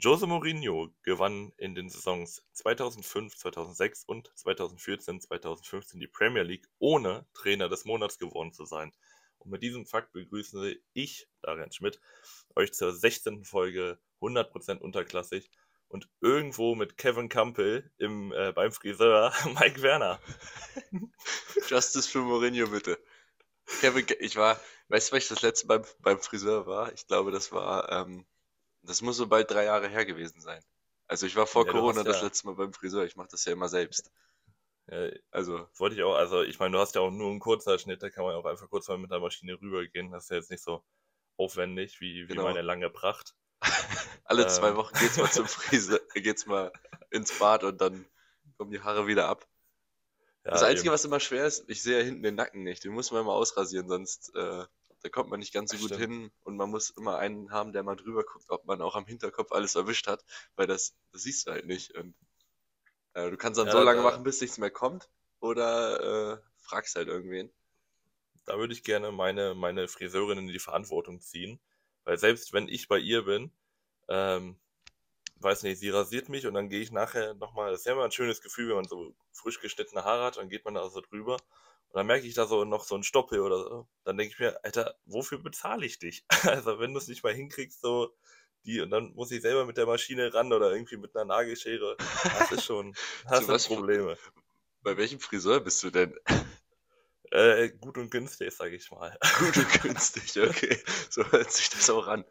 Jose Mourinho gewann in den Saisons 2005, 2006 und 2014, 2015 die Premier League, ohne Trainer des Monats geworden zu sein. Und mit diesem Fakt begrüße ich, Darian Schmidt, euch zur 16. Folge 100% unterklassig und irgendwo mit Kevin Campbell im, äh, beim Friseur Mike Werner. Justice für Mourinho, bitte. Kevin, ich war, weißt du, weil ich das letzte beim, beim Friseur war? Ich glaube, das war, ähm, das muss so bald drei Jahre her gewesen sein. Also ich war vor ja, Corona das letzte Mal beim Friseur. Ich mache das ja immer selbst. Ja, also. Wollte ich auch, also ich meine, du hast ja auch nur einen Kurzer-Schnitt, da kann man auch einfach kurz mal mit der Maschine rübergehen. Das ist ja jetzt nicht so aufwendig wie, wie genau. meine lange Pracht. Alle ähm. zwei Wochen geht's mal zum Friseur, geht's mal ins Bad und dann kommen die Haare wieder ab. Ja, das Einzige, eben. was immer schwer ist, ich sehe ja hinten den Nacken nicht. Den muss man immer ausrasieren, sonst äh, da kommt man nicht ganz so gut Stimmt. hin und man muss immer einen haben, der mal drüber guckt, ob man auch am Hinterkopf alles erwischt hat, weil das, das siehst du halt nicht. Und äh, du kannst dann ja, so lange da, machen, bis nichts mehr kommt oder äh, fragst halt irgendwen. Da würde ich gerne meine, meine Friseurin in die Verantwortung ziehen, weil selbst wenn ich bei ihr bin, ähm, weiß nicht, sie rasiert mich und dann gehe ich nachher nochmal, das ist ja immer ein schönes Gefühl, wenn man so frisch geschnittene Haare hat, dann geht man da so drüber und dann merke ich da so noch so ein Stoppel oder so. Dann denke ich mir, Alter, wofür bezahle ich dich? Also wenn du es nicht mal hinkriegst, so die, und dann muss ich selber mit der Maschine ran oder irgendwie mit einer Nagelschere. Das ist schon, hast du Probleme. Bei welchem Friseur bist du denn? Äh, gut und günstig, sage ich mal. Gut und günstig, okay. So hört sich das auch an.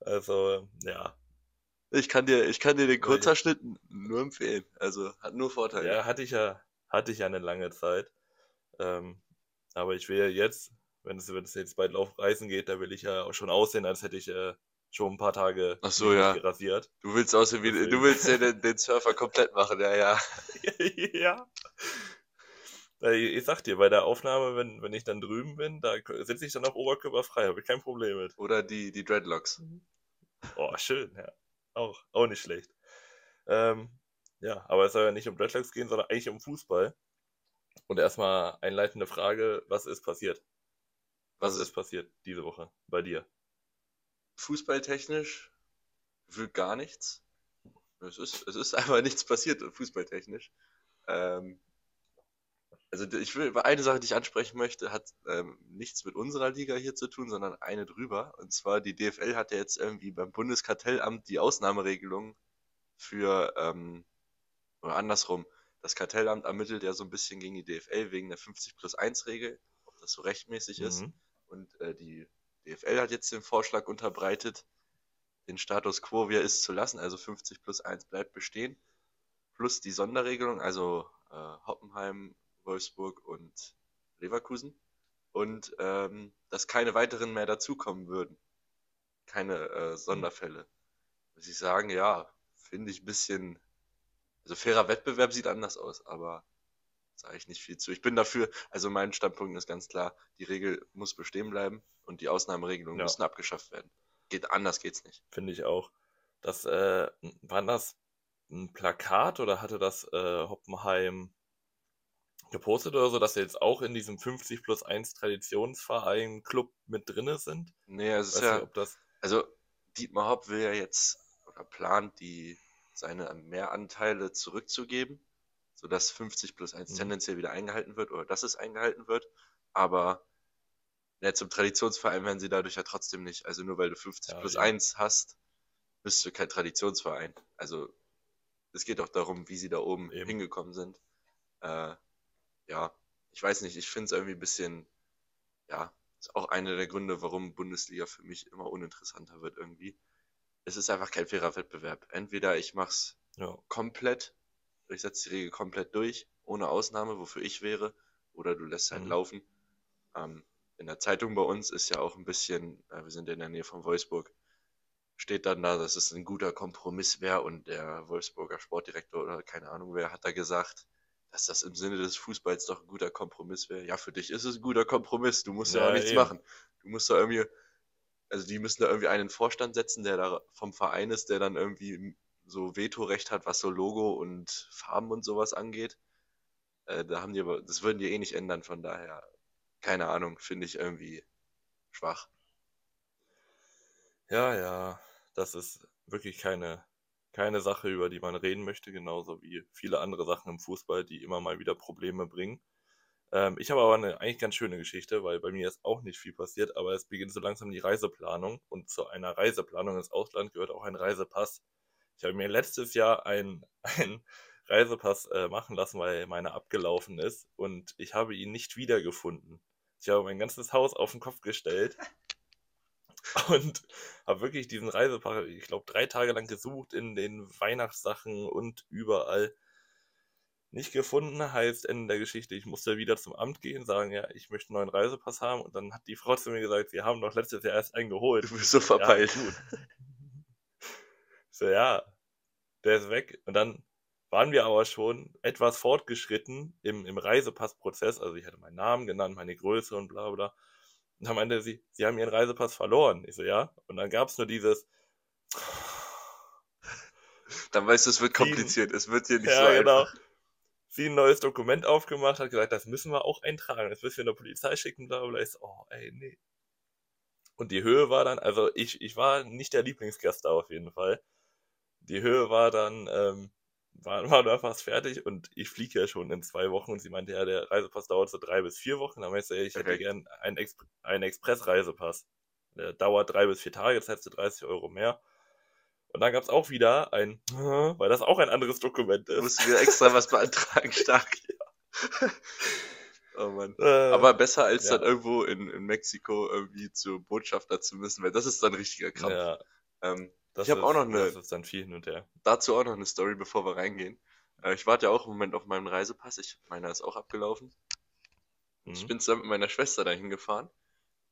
Also, ja. Ich kann dir, ich kann dir den Kurzerschnitt nur empfehlen. Also, hat nur Vorteile. Ja, hatte ich ja, hatte ich ja eine lange Zeit. Ähm, aber ich will ja jetzt, wenn es, wenn es jetzt bald auf Reisen geht, da will ich ja auch schon aussehen, als hätte ich äh, schon ein paar Tage Ach so, ja. rasiert. Du willst aussehen wie, du willst den, den Surfer komplett machen, ja, ja. ja. Ich sag dir, bei der Aufnahme, wenn, wenn ich dann drüben bin, da sitze ich dann auch oberkörperfrei, habe ich kein Problem mit. Oder die, die Dreadlocks. Oh, schön, ja. Auch, auch nicht schlecht. Ähm, ja, aber es soll ja nicht um Dreadlocks gehen, sondern eigentlich um Fußball. Und erstmal einleitende Frage, was ist passiert? Was ist passiert diese Woche bei dir? Fußballtechnisch will gar nichts. Es ist, es ist einfach nichts passiert, fußballtechnisch. Ähm, also ich will, eine Sache, die ich ansprechen möchte, hat ähm, nichts mit unserer Liga hier zu tun, sondern eine drüber. Und zwar die DFL hat ja jetzt irgendwie beim Bundeskartellamt die Ausnahmeregelung für ähm, oder andersrum, das Kartellamt ermittelt ja so ein bisschen gegen die DFL wegen der 50 plus 1 Regel, ob das so rechtmäßig mhm. ist. Und äh, die DFL hat jetzt den Vorschlag unterbreitet, den Status quo, wie er ist, zu lassen, also 50 plus 1 bleibt bestehen, plus die Sonderregelung, also äh, Hoppenheim, Wolfsburg und Leverkusen. Und ähm, dass keine weiteren mehr dazukommen würden. Keine äh, Sonderfälle. Muss ich sagen, ja, finde ich ein bisschen also fairer Wettbewerb sieht anders aus, aber sage ich nicht viel zu. Ich bin dafür, also mein Standpunkt ist ganz klar, die Regel muss bestehen bleiben und die Ausnahmeregelungen ja. müssen abgeschafft werden. Geht anders geht's nicht. Finde ich auch. Das äh, war das ein Plakat oder hatte das äh, Hoppenheim gepostet oder so, dass sie jetzt auch in diesem 50 plus 1 Traditionsverein Club mit drinne sind? Nee, es ist ja, nicht, das... also Dietmar Hopp will ja jetzt oder plant die seine Mehranteile zurückzugeben, sodass 50 plus 1 mhm. tendenziell wieder eingehalten wird oder dass es eingehalten wird. Aber ja, zum Traditionsverein werden sie dadurch ja trotzdem nicht. Also nur weil du 50 ja, plus ja. 1 hast, bist du kein Traditionsverein. Also es geht auch darum, wie sie da oben eben. hingekommen sind. Äh, ja, ich weiß nicht, ich finde es irgendwie ein bisschen, ja, ist auch einer der Gründe, warum Bundesliga für mich immer uninteressanter wird irgendwie es ist einfach kein fairer Wettbewerb. Entweder ich mach's ja. komplett, ich setze die Regel komplett durch, ohne Ausnahme, wofür ich wäre, oder du lässt halt mhm. laufen. Ähm, in der Zeitung bei uns ist ja auch ein bisschen, äh, wir sind in der Nähe von Wolfsburg, steht dann da, dass es ein guter Kompromiss wäre und der Wolfsburger Sportdirektor oder keine Ahnung wer hat da gesagt, dass das im Sinne des Fußballs doch ein guter Kompromiss wäre. Ja, für dich ist es ein guter Kompromiss, du musst ja, ja auch nichts eben. machen. Du musst da irgendwie also die müssen da irgendwie einen Vorstand setzen, der da vom Verein ist, der dann irgendwie so Vetorecht hat, was so Logo und Farben und sowas angeht. Äh, da haben die aber, das würden die eh nicht ändern, von daher, keine Ahnung, finde ich irgendwie schwach. Ja, ja, das ist, wirklich keine, keine Sache, über die man reden möchte, genauso wie viele andere Sachen im Fußball, die immer mal wieder Probleme bringen. Ähm, ich habe aber eine eigentlich ganz schöne Geschichte, weil bei mir ist auch nicht viel passiert, aber es beginnt so langsam die Reiseplanung und zu einer Reiseplanung ins Ausland gehört auch ein Reisepass. Ich habe mir letztes Jahr einen Reisepass äh, machen lassen, weil meiner abgelaufen ist und ich habe ihn nicht wiedergefunden. Ich habe mein ganzes Haus auf den Kopf gestellt und habe wirklich diesen Reisepass, ich glaube, drei Tage lang gesucht in den Weihnachtssachen und überall nicht gefunden. Heißt Ende der Geschichte, ich musste wieder zum Amt gehen, sagen, ja, ich möchte einen neuen Reisepass haben. Und dann hat die Frau zu mir gesagt, sie haben doch letztes Jahr erst einen geholt. Du bist so verpeilt. Ja, so, ja, der ist weg. Und dann waren wir aber schon etwas fortgeschritten im, im Reisepassprozess. Also ich hatte meinen Namen genannt, meine Größe und bla bla. Und dann meinte sie, sie haben ihren Reisepass verloren. Ich so, ja. Und dann gab es nur dieses. Dann weißt du, es wird kompliziert. es wird dir nicht ja, so genau. Sie ein neues Dokument aufgemacht, hat gesagt, das müssen wir auch eintragen. Das müssen wir in der Polizei schicken, bla bla. Ich so, oh, ey, nee. Und die Höhe war dann, also ich, ich war nicht der Lieblingsgast da auf jeden Fall. Die Höhe war dann, ähm, waren, waren wir fast fertig und ich fliege ja schon in zwei Wochen und sie meinte, ja, der Reisepass dauert so drei bis vier Wochen. Dann meinte ich, ich hätte okay. gern einen, Ex einen Express-Reisepass. Der dauert drei bis vier Tage, das heißt 30 Euro mehr. Und dann gab es auch wieder ein, weil das auch ein anderes Dokument ist. Musst du wieder extra was beantragen, stark. Oh Mann. Äh, Aber besser als ja. dann irgendwo in, in Mexiko irgendwie zur Botschafter zu müssen, weil das ist dann richtiger Krampf. Ja. Ähm, ich habe auch noch eine. Das ist dann viel hin und her. Dazu auch noch eine Story, bevor wir reingehen. Äh, ich warte ja auch im Moment auf meinen Reisepass. Ich, meiner ist auch abgelaufen. Mhm. Ich bin zusammen mit meiner Schwester dahin gefahren.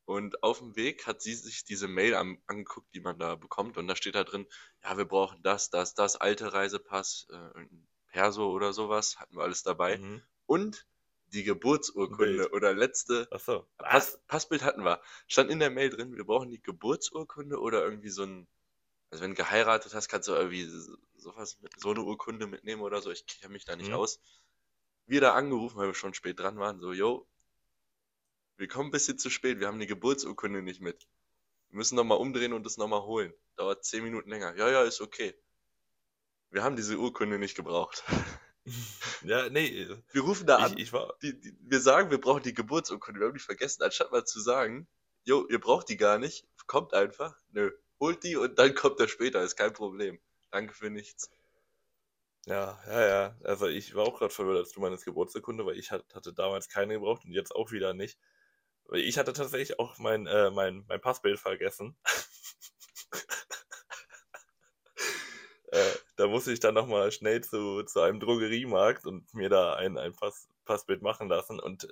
Und auf dem Weg hat sie sich diese Mail an, angeguckt, die man da bekommt. Und da steht da drin, ja, wir brauchen das, das, das, alte Reisepass, äh, Perso oder sowas, hatten wir alles dabei. Mhm. Und die Geburtsurkunde Bild. oder letzte so. Pass, Passbild hatten wir. Stand in der Mail drin, wir brauchen die Geburtsurkunde oder irgendwie so ein also wenn du geheiratet hast, kannst du irgendwie sowas mit, so eine Urkunde mitnehmen oder so. Ich kenne mich da nicht mhm. aus. Wir da angerufen, weil wir schon spät dran waren, so, yo, wir kommen ein bisschen zu spät, wir haben die Geburtsurkunde nicht mit. Wir müssen nochmal umdrehen und das nochmal holen. Dauert zehn Minuten länger. Ja, ja, ist okay. Wir haben diese Urkunde nicht gebraucht. Ja, nee. Wir rufen da an. Ich, ich war... Die, die, wir sagen, wir brauchen die Geburtsurkunde. Wir haben die vergessen, anstatt mal zu sagen, jo, ihr braucht die gar nicht. Kommt einfach. Nö holt die und dann kommt er später, ist kein Problem. Danke für nichts. Ja, ja, ja. Also ich war auch gerade verwirrt, als du meinst Geburtsurkunde, weil ich hatte damals keine gebraucht und jetzt auch wieder nicht. Ich hatte tatsächlich auch mein, äh, mein, mein Passbild vergessen. äh, da musste ich dann nochmal schnell zu, zu einem Drogeriemarkt und mir da ein, ein Pass, Passbild machen lassen. Und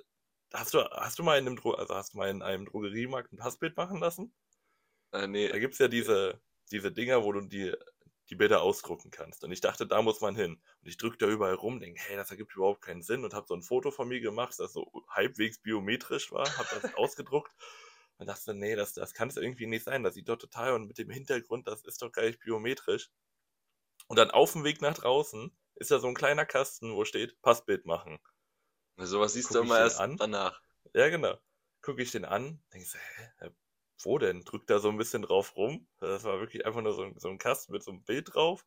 hast du, hast du mal in einem Dro also hast du mal in einem Drogeriemarkt ein Passbild machen lassen? Äh, nee. Da gibt es ja diese, diese Dinger, wo du die, die Bilder ausdrucken kannst. Und ich dachte, da muss man hin. Und ich drücke da überall rum, denke, hey, das ergibt überhaupt keinen Sinn und habe so ein Foto von mir gemacht, das so halbwegs biometrisch war, habe das ausgedruckt und dachte, nee, das, das kann es irgendwie nicht sein. Das sieht doch total und mit dem Hintergrund, das ist doch gar nicht biometrisch. Und dann auf dem Weg nach draußen ist da so ein kleiner Kasten, wo steht, Passbild machen. Sowas siehst Guck du immer erst an. danach. Ja, genau. Gucke ich den an, denke so, hä, wo denn? Drückt da so ein bisschen drauf rum. Das war wirklich einfach nur so ein, so ein Kasten mit so einem Bild drauf.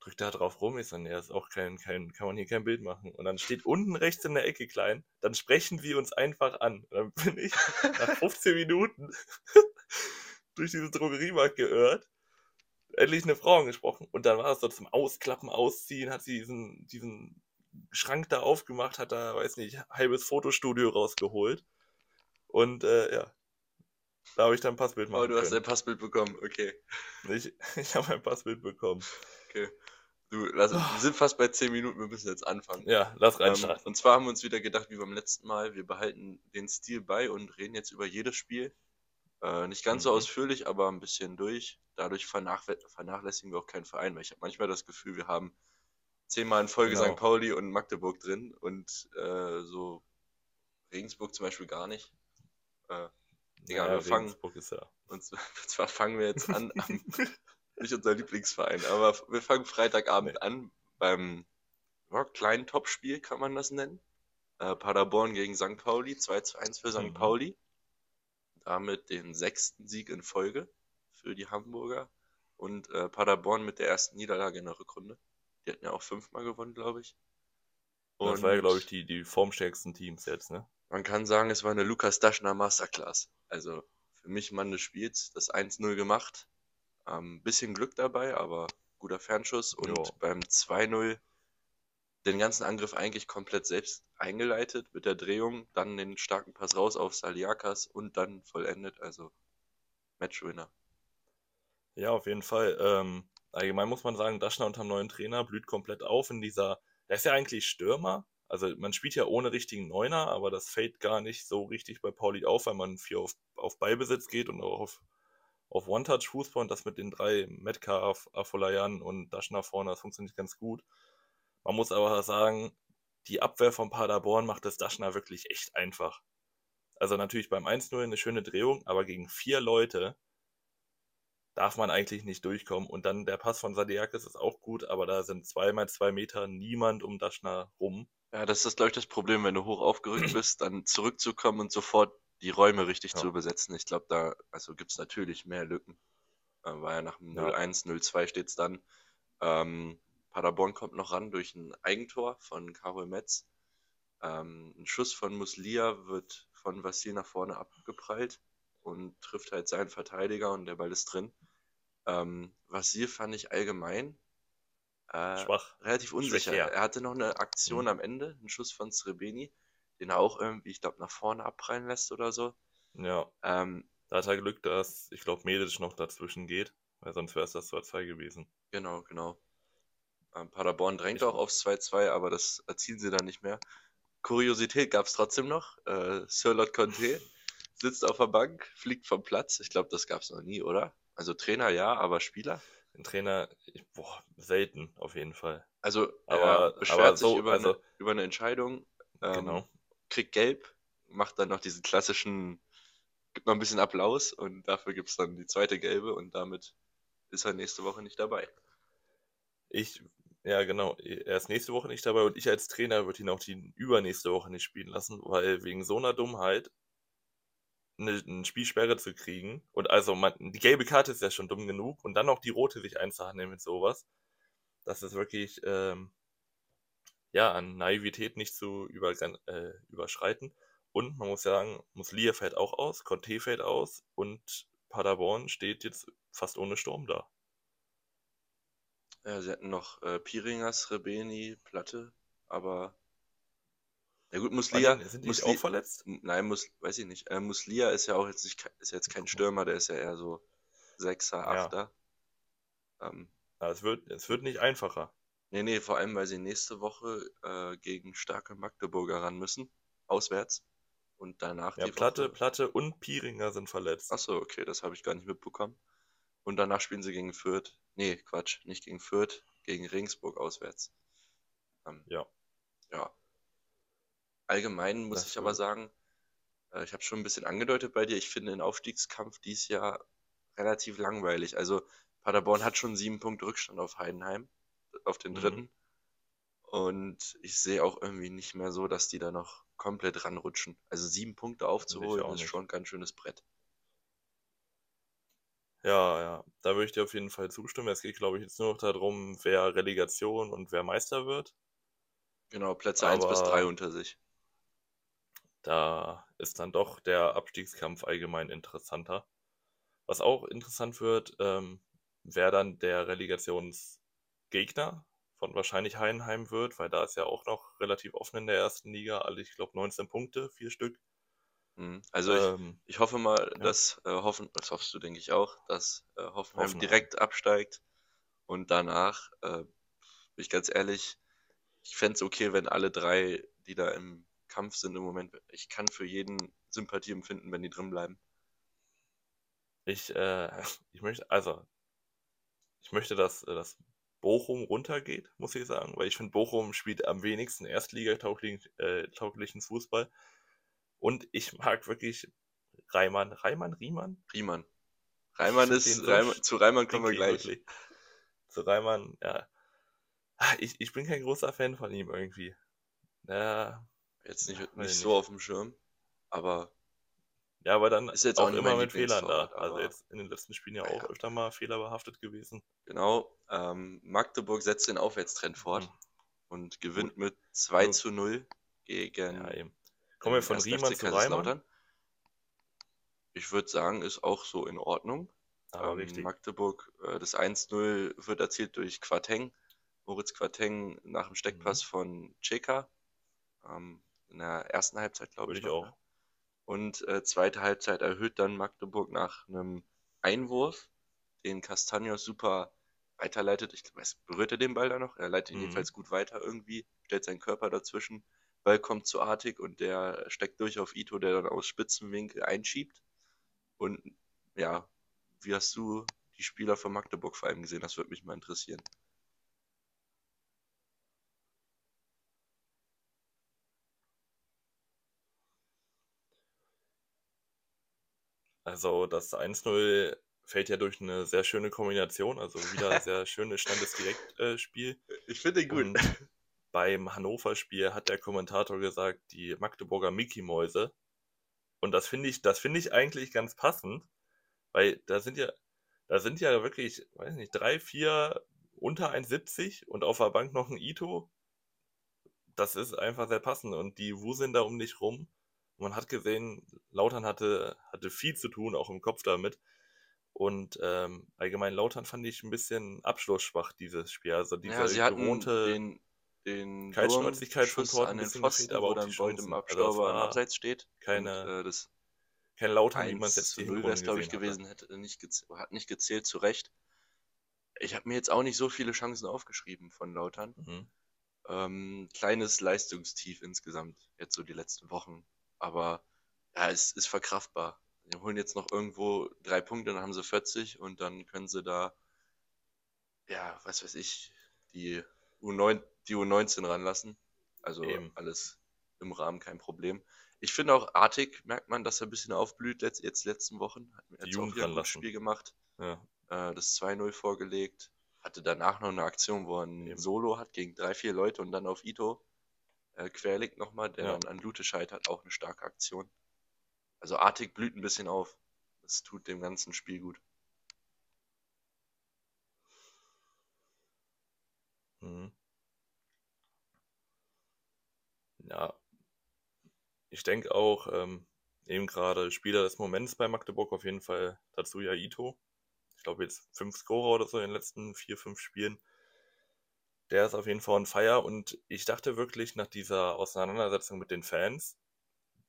Drückt da drauf rum. Ich so, nee, das ist auch kein, kein, kann man hier kein Bild machen. Und dann steht unten rechts in der Ecke klein, dann sprechen wir uns einfach an. Und dann bin ich nach 15 Minuten durch diesen Drogeriemarkt geirrt, endlich eine Frau angesprochen. Und dann war es so zum Ausklappen, Ausziehen, hat sie diesen, diesen Schrank da aufgemacht, hat da, weiß nicht, halbes Fotostudio rausgeholt. Und äh, ja, da habe ich dann ein Passbild machen. Oh, du können. hast ein Passbild bekommen, okay. Ich, ich habe ein Passbild bekommen. Okay. Du, lass, oh. wir sind fast bei 10 Minuten, wir müssen jetzt anfangen. Ja, lass reinstarten. Ähm, und zwar haben wir uns wieder gedacht, wie beim letzten Mal, wir behalten den Stil bei und reden jetzt über jedes Spiel. Äh, nicht ganz mhm. so ausführlich, aber ein bisschen durch. Dadurch vernachlässigen wir auch keinen Verein, weil ich habe manchmal das Gefühl, wir haben zehnmal in Folge genau. St. Pauli und Magdeburg drin und äh, so Regensburg zum Beispiel gar nicht. Äh, Ja, wir fangen. Ja. Und zwar fangen wir jetzt an, am, nicht unser Lieblingsverein, aber wir fangen Freitagabend nee. an beim ja, kleinen Topspiel, kann man das nennen. Äh, Paderborn gegen St. Pauli, 2 zu 1 für St. Mhm. Pauli. Damit den sechsten Sieg in Folge für die Hamburger. und äh, Paderborn mit der ersten Niederlage in der Rückrunde. Die hatten ja auch fünfmal gewonnen, glaube ich. Und das war ja, glaube ich, die, die formstärksten Teams jetzt, ne? Man kann sagen, es war eine Lukas Daschner Masterclass. Also für mich Mann des Spiels, das 1-0 gemacht. Ähm, bisschen Glück dabei, aber guter Fernschuss. Und jo. beim 2-0 den ganzen Angriff eigentlich komplett selbst eingeleitet mit der Drehung, dann den starken Pass raus auf Saliakas und dann vollendet. Also Matchwinner. Ja, auf jeden Fall. Ähm, allgemein muss man sagen, Daschner unter dem neuen Trainer blüht komplett auf in dieser. Der ist ja eigentlich Stürmer. Also man spielt ja ohne richtigen Neuner, aber das fällt gar nicht so richtig bei Pauli auf, weil man viel auf, auf Ballbesitz geht und auch auf, auf One-Touch-Fußball und das mit den drei Metcalf, Afolayan und Daschner vorne, das funktioniert ganz gut. Man muss aber sagen, die Abwehr von Paderborn macht das Daschner wirklich echt einfach. Also natürlich beim 1-0 eine schöne Drehung, aber gegen vier Leute darf man eigentlich nicht durchkommen. Und dann der Pass von Sadiakis ist auch gut, aber da sind zweimal zwei Meter niemand um Daschner rum. Ja, das ist, glaube ich, das Problem, wenn du hoch aufgerückt bist, dann zurückzukommen und sofort die Räume richtig ja. zu besetzen. Ich glaube, da also gibt es natürlich mehr Lücken. Äh, war ja nach dem ja. 0-1, 0-2 steht es dann. Ähm, Paderborn kommt noch ran durch ein Eigentor von Karol Metz. Ähm, ein Schuss von Muslia wird von Vassil nach vorne abgeprallt und trifft halt seinen Verteidiger und der Ball ist drin. Ähm, Vassil fand ich allgemein äh, Schwach. relativ unsicher. Schwach, Er hatte noch eine Aktion mhm. am Ende, einen Schuss von Srebeni, den er auch irgendwie, ich glaube, nach vorne abprallen lässt oder so. Ja. Ähm, da hat er Glück, dass, ich glaube, Medic noch dazwischen geht, weil sonst wäre es das 2-2 gewesen. Genau, genau. Ähm, Paderborn drängt ich auch aufs 2-2, aber das erzielen sie dann nicht mehr. Kuriosität gab es trotzdem noch. Äh, Sirlot Conte sitzt auf der Bank, fliegt vom Platz. Ich glaube, das gab es noch nie, oder? Also Trainer ja, aber Spieler? Ein Trainer, boah, selten auf jeden Fall. Also aber, er beschwert aber so, sich über, also, eine, über eine Entscheidung, ähm, genau. kriegt gelb, macht dann noch diesen klassischen, gibt noch ein bisschen Applaus und dafür gibt es dann die zweite gelbe und damit ist er nächste Woche nicht dabei. Ich, ja genau, er ist nächste Woche nicht dabei und ich als Trainer würde ihn auch die übernächste Woche nicht spielen lassen, weil wegen so einer Dummheit eine, eine Spielsperre zu kriegen und also man, die gelbe Karte ist ja schon dumm genug und dann noch die rote sich einzuhandeln mit sowas, das ist wirklich ähm, ja an Naivität nicht zu über, äh, überschreiten. Und man muss sagen, Muslia fällt auch aus, Conte fällt aus und Paderborn steht jetzt fast ohne Sturm da. Ja, sie hatten noch äh, Piringas, Rebeni, Platte, aber. Ja gut, Muslia. Sind, die Musli auch verletzt? Nein, Mus weiß ich nicht. Äh, Muslia ist ja auch jetzt nicht, ist jetzt kein Stürmer, der ist ja eher so Sechser, Achter. Ja. Ähm, ja, es, wird, es wird nicht einfacher. Nee, nee, vor allem, weil sie nächste Woche äh, gegen starke Magdeburger ran müssen. Auswärts. Und danach ja, die Platte, Woche... Platte und Piringer sind verletzt. Achso, okay, das habe ich gar nicht mitbekommen. Und danach spielen sie gegen Fürth. Nee, Quatsch, nicht gegen Fürth, gegen Regensburg auswärts. Ähm, ja. Ja. Allgemein muss das ich aber sagen, äh, ich habe schon ein bisschen angedeutet bei dir, ich finde den Aufstiegskampf dies Jahr relativ langweilig. Also Paderborn hat schon sieben Punkte Rückstand auf Heidenheim, auf den mhm. dritten. Mhm. Und ich sehe auch irgendwie nicht mehr so, dass die da noch komplett ranrutschen. Also sieben Punkte aufzuholen ist schon ein ganz schönes Brett. Ja, ja, da würde ich dir auf jeden Fall zustimmen. Es geht, glaube ich, jetzt nur noch darum, wer Relegation und wer Meister wird. Genau, Plätze 1 bis 3 unter sich. Da ist dann doch der Abstiegskampf allgemein interessanter. Was auch interessant wird, ähm, wer dann der Relegationsgegner von wahrscheinlich Heidenheim wird, weil da ist ja auch noch relativ offen in der ersten Liga. Alle, ich glaube, 19 Punkte, vier Stück. Mhm. Also ich, ähm, ich hoffe mal, ja. dass äh, hoffen, das hoffst du, denke ich auch, dass äh, Hoffenheim, Hoffenheim direkt absteigt und danach, äh, bin ich ganz ehrlich, ich fände es okay, wenn alle drei, die da im Kampf sind im Moment, ich kann für jeden Sympathie empfinden, wenn die drin bleiben. Ich, äh, ich möchte, also, ich möchte, dass, äh, dass Bochum runtergeht, muss ich sagen, weil ich finde, Bochum spielt am wenigsten Erstliga-tauglichen äh, Fußball. Und ich mag wirklich Reimann. Reimann? Riemann? Riemann. Reimann ist, Reimann, zu Reimann kommen wir gleich. Wirklich. Zu Reimann, ja. Ah, ich, ich bin kein großer Fan von ihm irgendwie. Ja. Jetzt nicht, nicht so auf dem Schirm, aber Ja, aber dann Ist jetzt auch auch nicht immer mit Fehlern da. Also jetzt in den letzten Spielen ja Ja, auch ja. öfter mal fehlerbehaftet gewesen. Genau. Ähm, Magdeburg setzt den Aufwärtstrend fort Mhm. und gewinnt mit 2 Gut. zu 0 gegen Ja, eben. Kommen wir von 1. Riemann zu Reimann. Ich würde sagen, ist auch so in Ordnung. Aber Ähm, richtig. Magdeburg, äh, das 1-0 wird erzielt durch Quateng. Moritz Quateng nach dem Steckpass Mhm. von Cheka. Ähm, in der ersten Halbzeit, glaube ich. ich noch, auch. ne? Und äh, zweite Halbzeit erhöht dann Magdeburg nach einem Einwurf, den Castagnos super weiterleitet. Ich weiß, berührt er den Ball da noch? Er leitet ihn Mhm. jedenfalls gut weiter irgendwie, stellt seinen Körper dazwischen. Ball kommt zu Artig und der steckt durch auf Ito, der dann aus Spitzenwinkel einschiebt. Und ja, wie hast du die Spieler von Magdeburg vor allem gesehen? Das würde mich mal interessieren. Also das 1-0 fällt ja durch eine sehr schöne Kombination. Also wieder ein sehr schönes Standesdirektspiel. Ich finde ihn Und beim Hannover-Spiel hat der Kommentator gesagt, die Magdeburger Mickey-Mäuse. Und das finde ich, das finde ich eigentlich ganz passend, weil da sind ja, da sind ja wirklich, weiß nicht, drei, vier unter 1,70 und auf der Bank noch ein Ito. Das ist einfach sehr passend. Und die wuseln da um dich rum. Man hat gesehen, Lautern hatte, hatte viel zu tun, auch im Kopf damit. Und ähm, allgemein Lautern fand ich ein bisschen abschlussschwach, dieses Spiel. Also diese ja, gewohnte den, den Kaltschnäuzigkeit vom Schuss Tor ein an den Pfosten, aber wo dann im. Also Abstauber war Abseits steht. keine- Und, äh, das kein Lautern, wie man 1 es jetzt zu die 0 wäre es, glaube ich, gewesen, hätte nicht hat nicht gezählt, zu Recht. Ich habe mir jetzt auch nicht so viele Chancen aufgeschrieben von Lautern. Mhm. Ähm, kleines Leistungstief insgesamt, jetzt so die letzten Wochen. Aber ja, es ist verkraftbar. Die holen jetzt noch irgendwo drei Punkte, dann haben sie 40 und dann können sie da, ja, was weiß ich, die, U9, die U19 ranlassen. Also Eben. alles im Rahmen, kein Problem. Ich finde auch artig, merkt man, dass er ein bisschen aufblüht letzt, jetzt letzten Wochen. Hat mir jetzt auch Jugend wieder ein. Spiel gemacht Ja. äh, das 2-0 vorgelegt. Hatte danach noch eine Aktion, wo er ein Eben. Solo hat gegen drei, vier Leute und dann auf Ito äh, querlegt nochmal, der Ja. dann an Lute scheitert. Auch eine starke Aktion. Also Artig blüht ein bisschen auf. Das tut dem ganzen Spiel gut. Mhm. Ja. Ich denke auch, ähm, eben gerade Spieler des Moments bei Magdeburg auf jeden Fall Tatsuya Ito. Ich glaube jetzt fünf Scorer oder so in den letzten vier, fünf Spielen. Der ist auf jeden Fall on fire und ich dachte wirklich nach dieser Auseinandersetzung mit den Fans,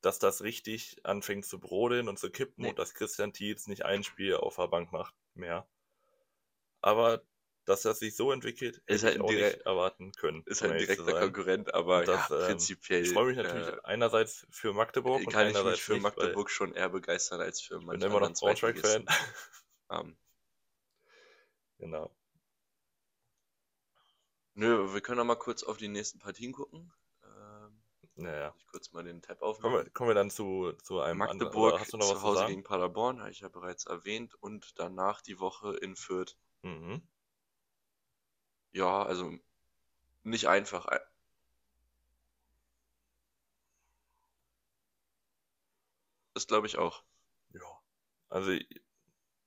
dass das richtig anfängt zu brodeln und zu kippen Nee. und dass Christian Tietz nicht ein Spiel auf der Bank macht mehr. Aber dass das sich so entwickelt, Ist hätte halt ich ein auch nicht erwarten können. Ist um halt ein direkter. Konkurrent, aber das, ja, ähm, prinzipiell Ich freue mich natürlich äh, einerseits für Magdeburg und kann ich mich einerseits für nicht, Magdeburg schon eher begeistern als für ich bin manche immer noch Braunschweig-Fan. Zweitligisten. Ähm, genau. Nö, wir können noch mal kurz auf die nächsten Partien gucken. Ähm, Naja. ich kurz mal den Tab Kommen aufmachen. wir, kommen wir dann zu, zu einem anderen. Magdeburg Oder hast du noch zu Hause gegen Paderborn, habe ich ja bereits erwähnt. Und danach die Woche in Fürth. Mhm. Ja, also nicht einfach. Das glaube ich auch. Ja. Also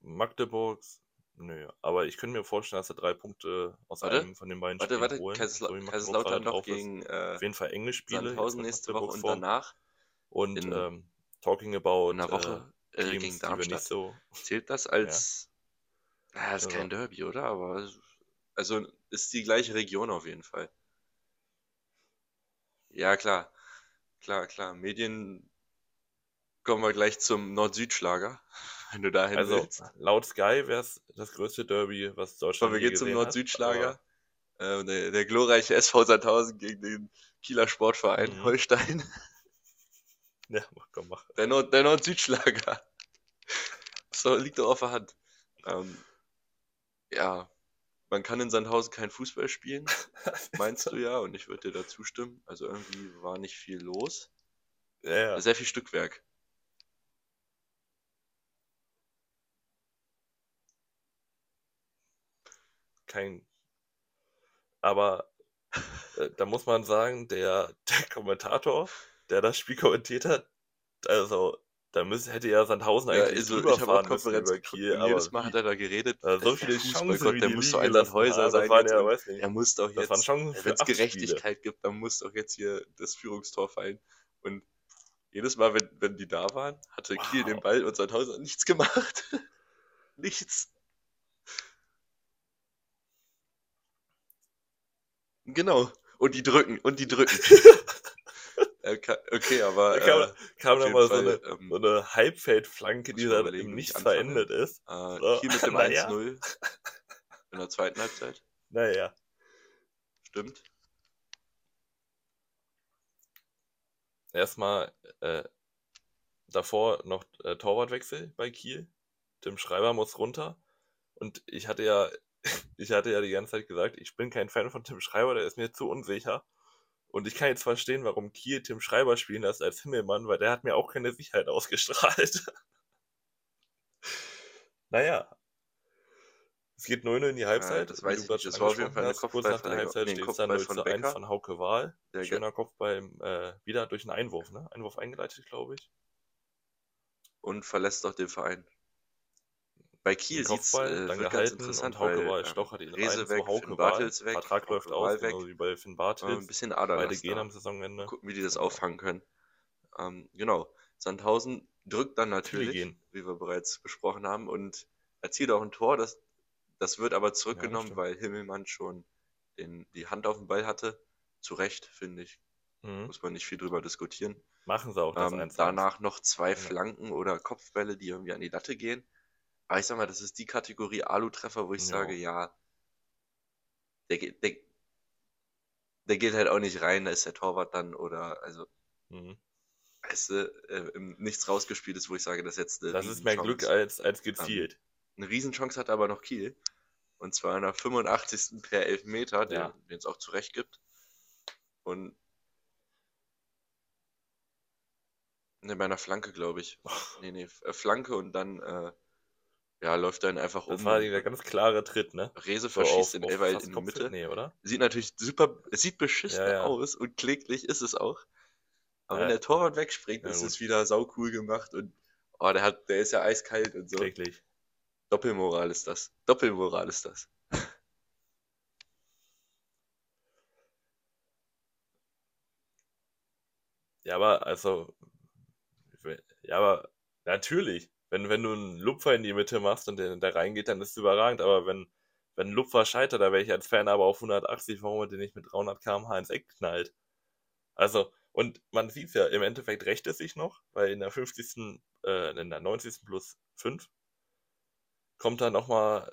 Magdeburgs, nö, aber ich könnte mir vorstellen, dass er drei Punkte aus Warte, einem von den beiden Warte, Spielen warte, holen. Kaisers so Kaiserslautern noch gegen äh, Auf jeden Fall enge Spiele. jetzt Sandhausen nächste Woche und danach Und in- ähm, talking about in einer Woche äh, äh, Teams, gegen Darmstadt. so. Zählt das als. Ja, ist Also- kein Derby, oder? Aber also ist die gleiche Region auf jeden Fall. Ja, klar. Klar, klar. Medien kommen wir gleich zum Nord-Süd-Schlager, wenn du dahin Also willst. laut Sky wäre es das größte Derby, was Deutschland Aber wir gehen zum Nord-Süd-Schlager. Äh, der, der glorreiche SV Sandhausen gegen den Kieler Sportverein Mhm. Holstein. Ja, komm, mach. Der, Nord, der Nord-Süd-Schlager. So, liegt doch auf der Hand. Ähm, ja, man kann in Sandhausen kein Fußball spielen, meinst du ja, und ich würde dir da zustimmen. Also irgendwie war nicht viel los. Ja, ja. Sehr viel Stückwerk. Kein. Aber äh, da muss man sagen, der, der Kommentator, der das Spiel kommentiert hat, also da müsste, hätte ja Sandhausen Ja, eigentlich also, drüber ich habe auch fahren müssen über Kiel, aber jedes Mal hat er da geredet. Äh, so der viele Chancen, wie der muss liegen ein Land gelassen Häuser haben, sein ja, und weiß nicht, er muss doch jetzt, wenn es acht Spiele. Gerechtigkeit gibt, dann muss doch jetzt hier das Führungstor fallen. Und jedes Mal, wenn, wenn die da waren, hatte Kiel den Wow. Ball und Sandhausen hat nichts gemacht. nichts. Genau. Und die drücken, und die drücken. Okay, okay, aber Da kam, äh, kam jeden mal so eine, ähm, so eine Halbfeldflanke, die dann Nichts anfange. verendet ist. Äh, So, Kiel mit dem naja. 1-0 in der zweiten Halbzeit. Naja. Stimmt. Erstmal äh, davor noch äh, Torwartwechsel bei Kiel. Tim Schreiber muss runter. Und ich hatte ja, ich hatte ja die ganze Zeit gesagt, ich bin kein Fan von Tim Schreiber, der ist mir zu unsicher. Und ich kann jetzt verstehen, warum Kiel Tim Schreiber spielen lässt als Himmelmann, weil der hat mir auch keine Sicherheit ausgestrahlt. naja. Es geht 9 in die Halbzeit. das wie weiß du ich nicht. Das war auf jeden Fall eine. Kurz nach der. Halbzeit steht es dann Kopfball 0 von zu 1 Becker. von Hauke Wahl. Ge- Schöner Kopfball äh, wieder durch einen Einwurf, ne? Einwurf eingeleitet, glaube ich. und verlässt auch den Verein. Bei Kiel sieht's, Kopfball, äh, dann ganz gehalten interessant, und Hauke weil ähm, stochert ihn Rese rein weg, Hauke Finn. Bartels weg, Vertrag läuft aus, weg. genau wie bei Finn Äh, ein Bartels. bisschen Beide Aderlass gehen da. am Saisonende. Gucken, wie die das auffangen können. Ähm, genau. Sandhausen drückt dann natürlich, wie wir bereits besprochen haben, und erzielt auch ein Tor. Das, das wird aber Ja, zurückgenommen, stimmt. weil Himmelmann schon den, die Hand auf den Ball hatte. Zu Recht, finde ich. Mhm. Muss man nicht viel drüber diskutieren. Machen sie auch das Ähm, 1 danach noch zwei Ja. Flanken oder Kopfbälle, die irgendwie an die Latte gehen. Aber ich sag mal, das ist die Kategorie Alu-Treffer, wo ich Ja. sage, ja, der, geht- der, der geht halt auch nicht rein, da ist der Torwart dann oder, also, Mhm. weißt du, äh, nichts rausgespielt ist, wo ich sage, das ist jetzt eine Das ist mehr Glück als, als gezielt. Eine Riesenchance hat aber noch Kiel. Und zwar in der 85. per Elfmeter, den Ja. den es auch zurecht gibt. Und ne, bei einer Flanke, glaube ich. Nee, nee, äh, Flanke und dann äh, ja, läuft dann einfach Das um. war und der ganz klare Tritt, ne? Rese So verschießt auf, den Elfer in die Kopfhöhe. Mitte. Nee, oder? Sieht natürlich super, es sieht beschissen Ja, ja. aus und kläglich ist es auch. Aber Ja. wenn der Torwart wegspringt, ist gut. es wieder saucool gemacht und oh, der hat, der ist ja eiskalt und so. Kläglich. Doppelmoral ist das. Doppelmoral ist das. Ja, aber, also, ja, aber natürlich, wenn, wenn du einen Lupfer in die Mitte machst und der, der reingeht, dann ist es überragend, aber wenn, wenn ein Lupfer scheitert, da wäre ich als Fan aber auf 180, warum er den nicht mit 300 km/h ins Eck knallt. Also, und man sieht ja, im Endeffekt rächt es sich noch, weil in der 50., äh, in der 90. plus 5 kommt dann nochmal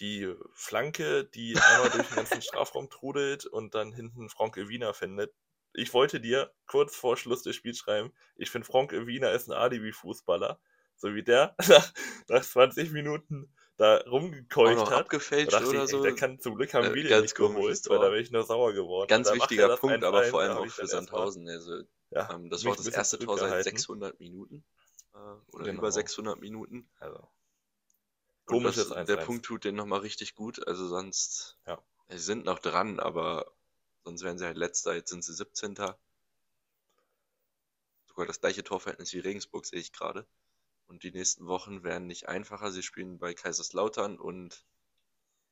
die Flanke, die einmal durch den ganzen Strafraum trudelt und dann hinten Franke Wiener findet. Ich wollte dir kurz vor Schluss des Spiels schreiben, ich finde Franke Wiener ist ein Alibi-Fußballer. So wie der nach, nach 20 Minuten da rumgekeucht noch hat. Abgefälscht dachte oder ich, so. ey, der kann zum Glück haben Äh, wir den ganz nicht geholt, weil da bin ich nur sauer geworden. Ganz er wichtiger Punkt, aber 1-1, vor allem auch für Sandhausen. Also, ja, ähm, das war das erste Tor seit zurückgehalten. 600 Minuten. Äh, oder Genau. über 600 Minuten. Also, Und komisches das, der 1-1. Punkt tut denen nochmal richtig gut. Also sonst, Ja. sie sind noch dran, aber sonst wären sie halt letzter. Jetzt sind sie 17. Sogar das gleiche Torverhältnis wie Regensburg sehe ich gerade. Und die nächsten Wochen werden nicht einfacher. Sie spielen bei Kaiserslautern und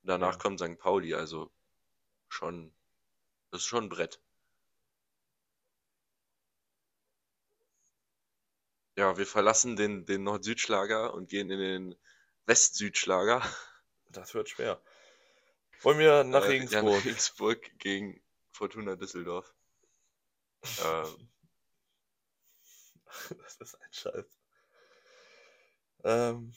danach Ja. kommt St. Pauli. Also schon, das ist schon ein Brett. Ja, wir verlassen den, den Nord-Süd-Schlager und gehen in den West-Süd-Schlager. Das wird schwer. Wollen wir nach Äh, Ja, Regensburg? nach Regensburg gegen Fortuna Düsseldorf. Ähm, Das ist ein Scheiß. Ähm,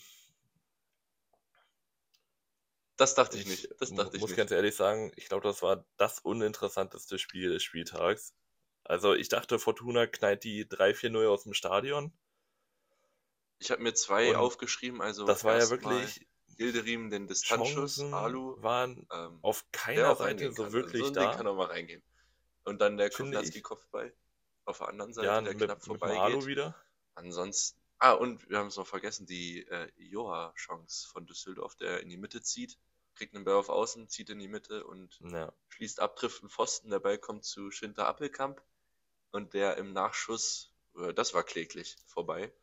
das dachte ich ich nicht. Das dachte ich muss nicht. ganz ehrlich sagen, ich glaube, das war das uninteressanteste Spiel des Spieltags. Also ich dachte, Fortuna knallt die 3-4-0 aus dem Stadion. Ich habe mir zwei Und aufgeschrieben. Also Das war ja wirklich, Hilderim den Distanzschuss, Chancen Alu, waren ähm, auf keiner Seite so kann. wirklich so ein da. Ding kann auch mal reingehen. Und dann der ich. Kopfball auf der anderen Seite, Ja, der mit, knapp dem Alu wieder. Ansonsten. Ah, und wir haben es noch vergessen, die äh, Joa-Chance von Düsseldorf, der in die Mitte zieht, kriegt einen Ball auf Außen, zieht in die Mitte und Ja, schließt ab, trifft einen Pfosten, der Ball kommt zu Schinter Appelkamp und der im Nachschuss, äh, das war kläglich vorbei.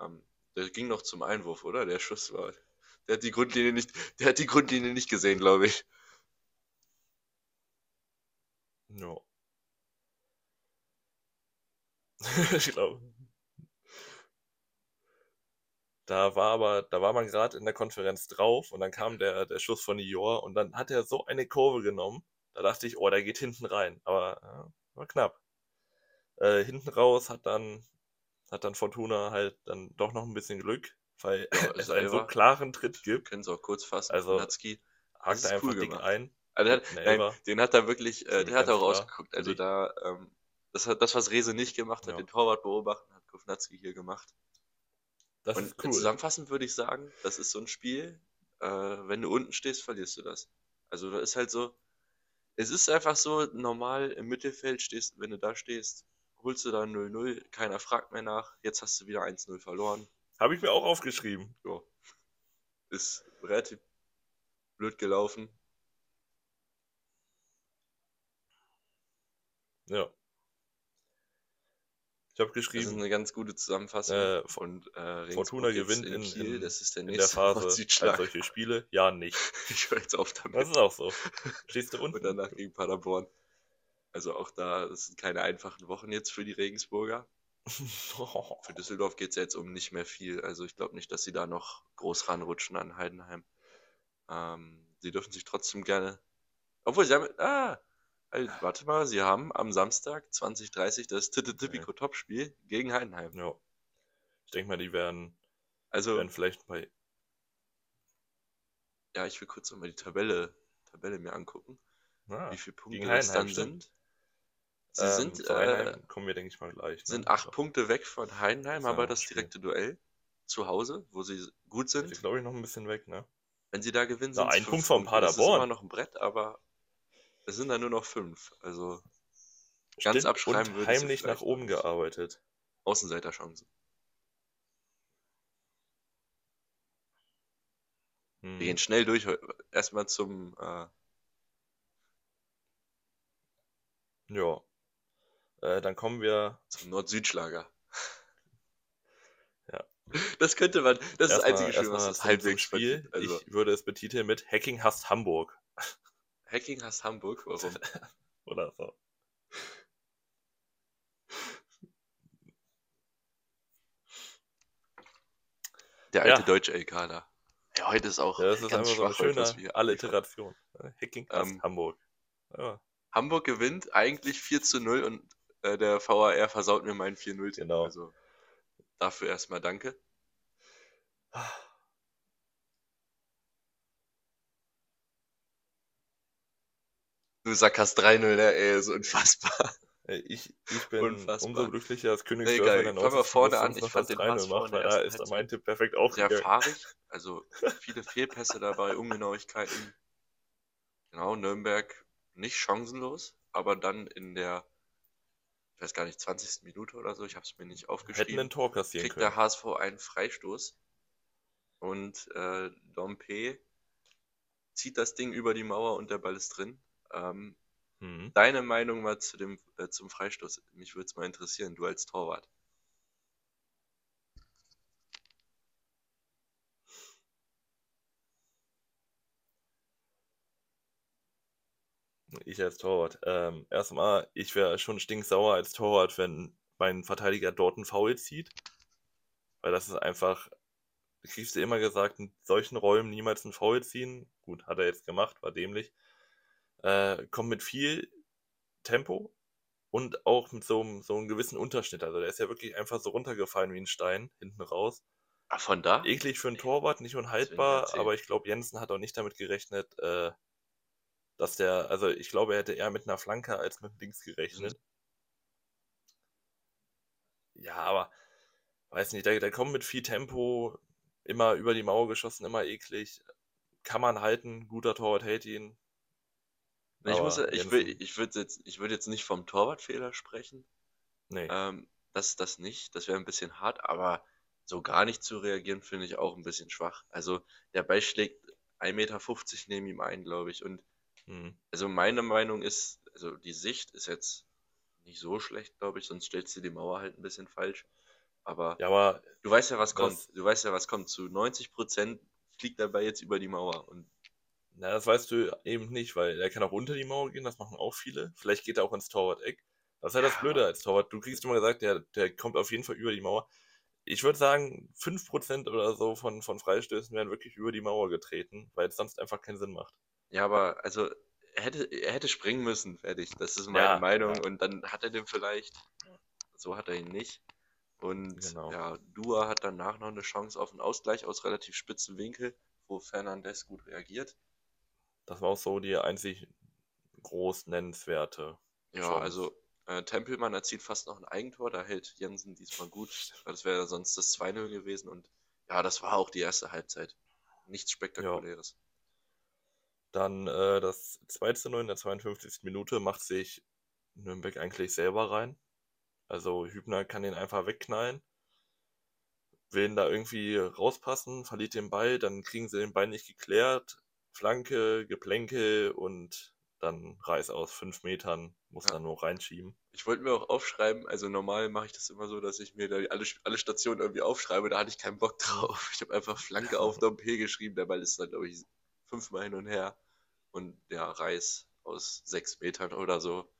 Ähm, der ging noch zum Einwurf, oder? Der Schuss war. Der hat die Grundlinie nicht, der hat die Grundlinie nicht gesehen, glaube ich. Ja. ich glaube. Da war aber, da war man gerade in der Konferenz drauf und dann kam der, der Schuss von Ior und dann hat er so eine Kurve genommen. Da dachte ich, oh, der geht hinten rein. Aber ja, war knapp. Äh, hinten raus hat dann, hat dann Fortuna halt dann doch noch ein bisschen Glück, weil ja, es einen so klaren Tritt gibt. Können sie auch kurz fassen. Also, Natzki hakt einfach cool dick ein. Also hat, nein, den hat er wirklich, äh, den hat er auch rausgeguckt. Also da, ähm, das, hat, das, was Rese nicht gemacht hat, ja. den Torwart beobachten, hat Kovnatski hier gemacht. Das und ist cool. Zusammenfassend würde ich sagen, das ist so ein Spiel, äh, wenn du unten stehst, verlierst du das. Also da ist halt so, es ist einfach so, normal im Mittelfeld stehst, wenn du da stehst, holst du da 0-0, keiner fragt mehr nach, jetzt hast du wieder 1-0 verloren. Habe ich mir auch aufgeschrieben. Ja. Ist relativ blöd gelaufen. Ja. Ich habe geschrieben. Das ist eine ganz gute Zusammenfassung. Äh, von äh, Fortuna gewinnt in, Kiel. In, das ist der, in der Phase als solche Spiele. Ja, nicht. ich höre jetzt auf damit. Das ist auch so. Stehst du unten? Und danach gegen Paderborn. Also auch da, das sind keine einfachen Wochen jetzt für die Regensburger. Für Düsseldorf geht es jetzt um nicht mehr viel. Also ich glaube nicht, dass sie da noch groß ranrutschen an Heidenheim. Ähm, sie dürfen sich trotzdem gerne. Obwohl sie haben. Ah, also, warte mal, sie haben am Samstag 2030 das Tipico Topspiel gegen Heidenheim. Ja. Ich denke mal, die werden, also, werden vielleicht bei. Ja, ich will kurz nochmal die Tabelle, Tabelle mir angucken. Ah, wie viele Punkte das dann stimmt. sind. Sie ähm, sind, äh, kommen wir, denke ich mal, gleich. Ne? Sind acht so. Punkte weg von Heidenheim, aber das direkte Duell zu Hause, wo sie gut sind. Ist, glaube ich, noch ein bisschen weg, ne? Wenn sie da gewinnen, sind ein Punkt vom Paderborn. Das ist immer noch ein Brett, aber es sind da nur noch fünf. Also ganz Stimmt, abschreiben würde heimlich nach oben gearbeitet. Außenseiterchancen. Hm. Wir gehen schnell durch. Erstmal zum. Äh... Ja. Äh, dann kommen wir. Zum Nord-Süd-Schlager. ja. Das könnte man. Das erstmal, ist das einzige Spiel, was das halbwegs spielt. Also... Ich würde es betiteln mit Hacking hasst Hamburg. Hacking hasst Hamburg, warum? Oder so. Der alte ja. deutsche LK da. Ja, heute ist auch ja, das ist ganz schwach, so eine schöne Alliteration. Hacking ähm, Hamburg. Ja. Hamburg gewinnt eigentlich 4 zu 0 und äh, der VAR versaut mir meinen 4-0. Genau. Also dafür erstmal danke. Du sagst 3-0, ne? Ey, ist unfassbar. Ich, ich bin unfassbar. umso glücklicher als Königsdörfer nee, Fangen wir vorne an. Ich fand den Pass macht, weil da ist mein Tipp perfekt aufgegangen. Sehr fahrig, also viele Fehlpässe dabei, Ungenauigkeiten. Genau, Nürnberg nicht chancenlos, aber dann in der, ich weiß gar nicht, 20. Minute oder so, ich habe es mir nicht aufgeschrieben. Hätten ein Tor kassieren kriegt können. der HSV einen Freistoß und äh, Dompe zieht das Ding über die Mauer und der Ball ist drin. Ähm, mhm. Deine Meinung mal zu dem, äh, zum Freistoß. Mich würde es mal interessieren, du als Torwart. Ich als Torwart. Ähm, erstmal, ich wäre schon stinksauer als Torwart, wenn mein Verteidiger dort einen Foul zieht. Weil das ist einfach, du kriegst dir immer gesagt, in solchen Räumen niemals einen Foul ziehen. Gut, hat er jetzt gemacht, war dämlich. Äh, kommt mit viel Tempo und auch mit so, einem, so einem gewissen Unterschnitt. Also der ist ja wirklich einfach so runtergefallen wie ein Stein hinten raus. Ach, von da? Eklig für einen Torwart, nicht unhaltbar, aber ich glaube, Jensen hat auch nicht damit gerechnet, äh, dass der, also ich glaube, er hätte eher mit einer Flanke als mit links gerechnet. Mhm. Ja, aber weiß nicht, der, der kommt mit viel Tempo, immer über die Mauer geschossen, immer eklig. Kann man halten, guter Torwart hält ihn, ich, muss, ich, will, ich würde jetzt, ich würd jetzt nicht vom Torwartfehler sprechen. Nee. Ähm, das, das nicht. Das wäre ein bisschen hart, aber so gar nicht zu reagieren, finde ich auch ein bisschen schwach. Also der Ball schlägt 1,50 Meter neben ihm ein, glaube ich. Und hm. also meine Meinung ist, also die Sicht ist jetzt nicht so schlecht, glaube ich, sonst stellst du die Mauer halt ein bisschen falsch. Aber, Ja, aber du weißt ja, was kommt. Du weißt ja, was kommt. Zu 90% fliegt dabei jetzt über die Mauer. Und na, das weißt du eben nicht, weil er kann auch unter die Mauer gehen, das machen auch viele. Vielleicht geht er auch ins Torwart-Eck. Das ist ja das Blöde als Torwart. Du kriegst immer gesagt, der, der kommt auf jeden Fall über die Mauer. Ich würde sagen, 5% oder so von, von Freistößen werden wirklich über die Mauer getreten, weil es sonst einfach keinen Sinn macht. ja, aber also er hätte, er hätte springen müssen, fertig. Das ist meine Ja, Meinung. ja. Und dann hat er den vielleicht. So hat er ihn nicht. Und Genau. ja, Dua hat danach noch eine Chance auf einen Ausgleich aus relativ spitzen Winkel, wo Fernandes gut reagiert. Das war auch so die einzig groß nennenswerte. Ja, Chance. also äh, Tempelmann erzielt fast noch ein Eigentor, da hält Jensen diesmal gut. Das wäre sonst das 2-0 gewesen und ja, das war auch die erste Halbzeit. Nichts Spektakuläres. Dann äh, das 2 zu 0 in der 52. Minute macht sich Nürnberg eigentlich selber rein. Also Hübner kann den einfach wegknallen, will ihn da irgendwie rauspassen, verliert den Ball, dann kriegen sie den Ball nicht geklärt. Flanke, Geplänkel und dann Reis aus fünf Metern, muss Ja. dann nur reinschieben. Ich wollte mir auch aufschreiben, also normal mache ich das immer so, dass ich mir da alle, alle Stationen irgendwie aufschreibe, da hatte ich keinen Bock drauf. Ich habe einfach Flanke auf Dompe geschrieben, der Ball ist dann, glaube ich, fünfmal hin und her. Und der Reis aus sechs Metern oder so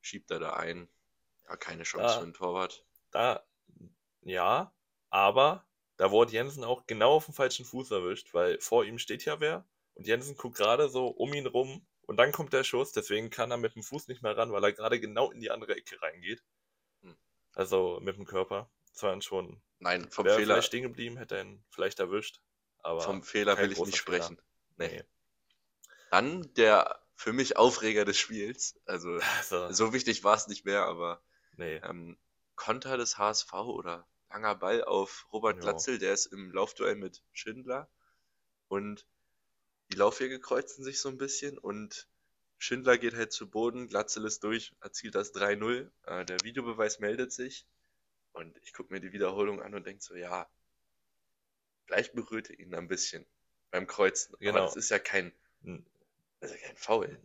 schiebt er da ein. Ja, keine Chance Ja. für einen Torwart. Da, ja, aber da wurde Jensen auch genau auf dem falschen Fuß erwischt, weil vor ihm steht ja wer und Jensen guckt gerade so um ihn rum und dann kommt der Schuss, deswegen kann er mit dem Fuß nicht mehr ran, weil er gerade genau in die andere Ecke reingeht. Hm. Also mit dem Körper. Das war dann schon, Nein, vom er Fehler, vielleicht stehen geblieben, hätte er ihn vielleicht erwischt, aber vom Fehler will ich nicht Fehler. sprechen. Nee. nee. Dann der für mich Aufreger des Spiels. Also Also, so wichtig war es nicht mehr, aber nee. ähm, Konter des HSV oder langer Ball auf Robert Ja. Glatzel, der ist im Laufduell mit Schindler und die Laufwege kreuzen sich so ein bisschen und Schindler geht halt zu Boden, Glatzel ist durch, erzielt das 3-0. Äh, der Videobeweis meldet sich und ich gucke mir die Wiederholung an und denke so, ja, vielleicht berührte ihn ein bisschen beim Kreuzen, aber Genau. das ist ja kein, Ein das ist ja kein Foul.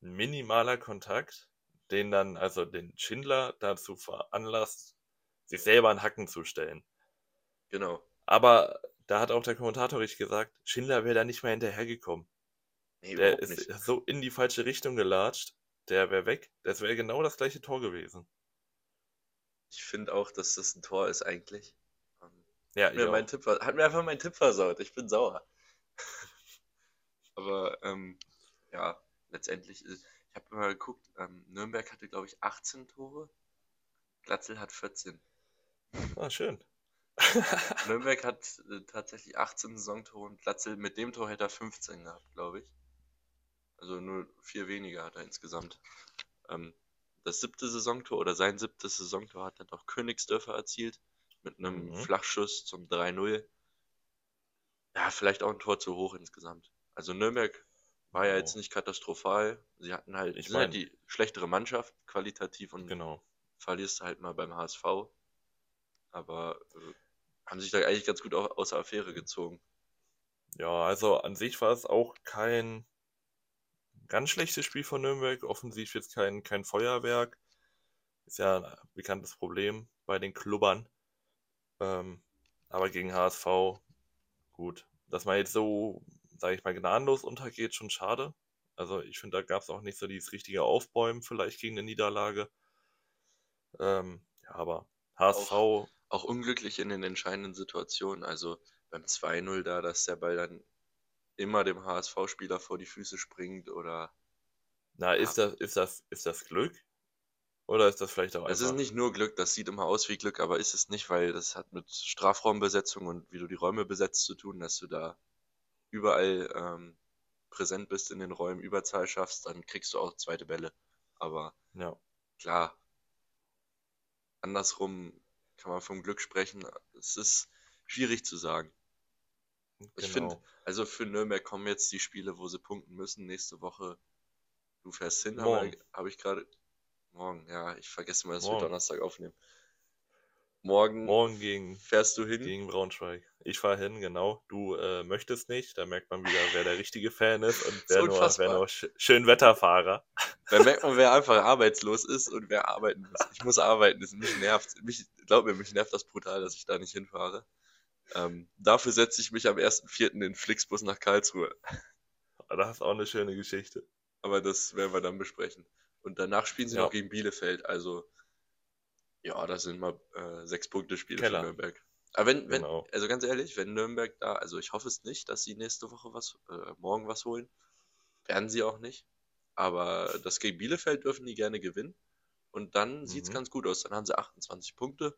minimaler Kontakt, den dann, also den Schindler dazu veranlasst, sich selber einen Hacken zu stellen. Genau. Aber da hat auch der Kommentator richtig gesagt, Schindler wäre da nicht mehr hinterhergekommen. Nee, Der ist nicht. so in die falsche Richtung gelatscht, der wäre weg. Das wäre genau das gleiche Tor gewesen. Ich finde auch, dass das ein Tor ist eigentlich. Ähm, Ja, Hat mir, mein. Tipp, hat mir einfach mein Tipp versaut. Ich bin sauer. Aber ähm, ja, letztendlich ist. Ich habe mal geguckt, ähm, Nürnberg hatte, glaube ich, 18 Tore. Glatzel hat 14. Ah, schön. Nürnberg hat äh, tatsächlich 18 Saisontore und Glatzel mit dem Tor hätte er 15 gehabt, glaube ich. Also nur vier weniger hat er insgesamt. Ähm, das siebte Saisontor oder sein siebtes Saisontor hat dann doch Königsdörfer erzielt mit einem Mhm. Flachschuss zum 3-0. Ja, vielleicht auch ein Tor zu hoch insgesamt. Also Nürnberg war ja Genau. jetzt nicht katastrophal. Sie hatten halt, Ich sind halt die schlechtere Mannschaft, qualitativ und Genau. verlierst halt mal beim HSV. Aber äh, haben sich da eigentlich ganz gut au- aus der Affäre gezogen. Ja, also an sich war es auch kein ganz schlechtes Spiel von Nürnberg. Offensiv jetzt kein, kein Feuerwerk. Ist ja ein bekanntes Problem bei den Klubbern. Ähm, aber gegen HSV, gut. Dass man jetzt so, sage ich mal, gnadenlos untergeht, schon schade. Also ich finde, da gab es auch nicht so dieses richtige Aufbäumen vielleicht gegen eine Niederlage. Ähm, ja, aber HSV, Auch unglücklich in den entscheidenden Situationen. Also beim 2-0 da, dass der Ball dann immer dem HSV-Spieler vor die Füße springt oder. na, ist das, ist das, ist das Glück? Oder ist das vielleicht auch Es ist einfach- nicht nur Glück, das sieht immer aus wie Glück, aber ist es nicht, weil das hat mit Strafraumbesetzung und wie du die Räume besetzt zu tun, dass du da überall ähm, präsent bist in den Räumen, Überzahl schaffst, dann kriegst du auch zweite Bälle. Aber Ja, klar, andersrum kann man vom Glück sprechen. Es ist schwierig zu sagen. Ich genau. finde, also für Nürnberg kommen jetzt die Spiele, wo sie punkten müssen. Nächste Woche, du fährst hin, habe hab ich gerade. Morgen, ja, ich vergesse mal, dass wir Morgen. Donnerstag aufnehmen. Morgen, Morgen gegen, fährst du hin? gegen Braunschweig. Ich fahre hin, genau. Du äh, möchtest nicht. Da merkt man wieder, wer der richtige Fan ist und wer nur, wer nur sch schön Wetterfahrer. Da merkt man, wer einfach arbeitslos ist und wer arbeiten muss. Ich muss arbeiten. Das mich nervt. Mich, glaub mir, mich nervt das brutal, dass ich da nicht hinfahre. Ähm, dafür setze ich mich am 1.4. in Flixbus nach Karlsruhe. Das ist auch eine schöne Geschichte. Aber das werden wir dann besprechen. Und danach spielen sie ja. noch gegen Bielefeld. Also, ja, das sind mal äh, sechs Punkte Spiele für Nürnberg. Aber wenn, wenn, genau. also ganz ehrlich, wenn Nürnberg da, also ich hoffe es nicht, dass sie nächste Woche was, äh, morgen was holen. Werden sie auch nicht. Aber das gegen Bielefeld dürfen die gerne gewinnen. Und dann mhm. sieht es ganz gut aus. Dann haben sie 28 Punkte.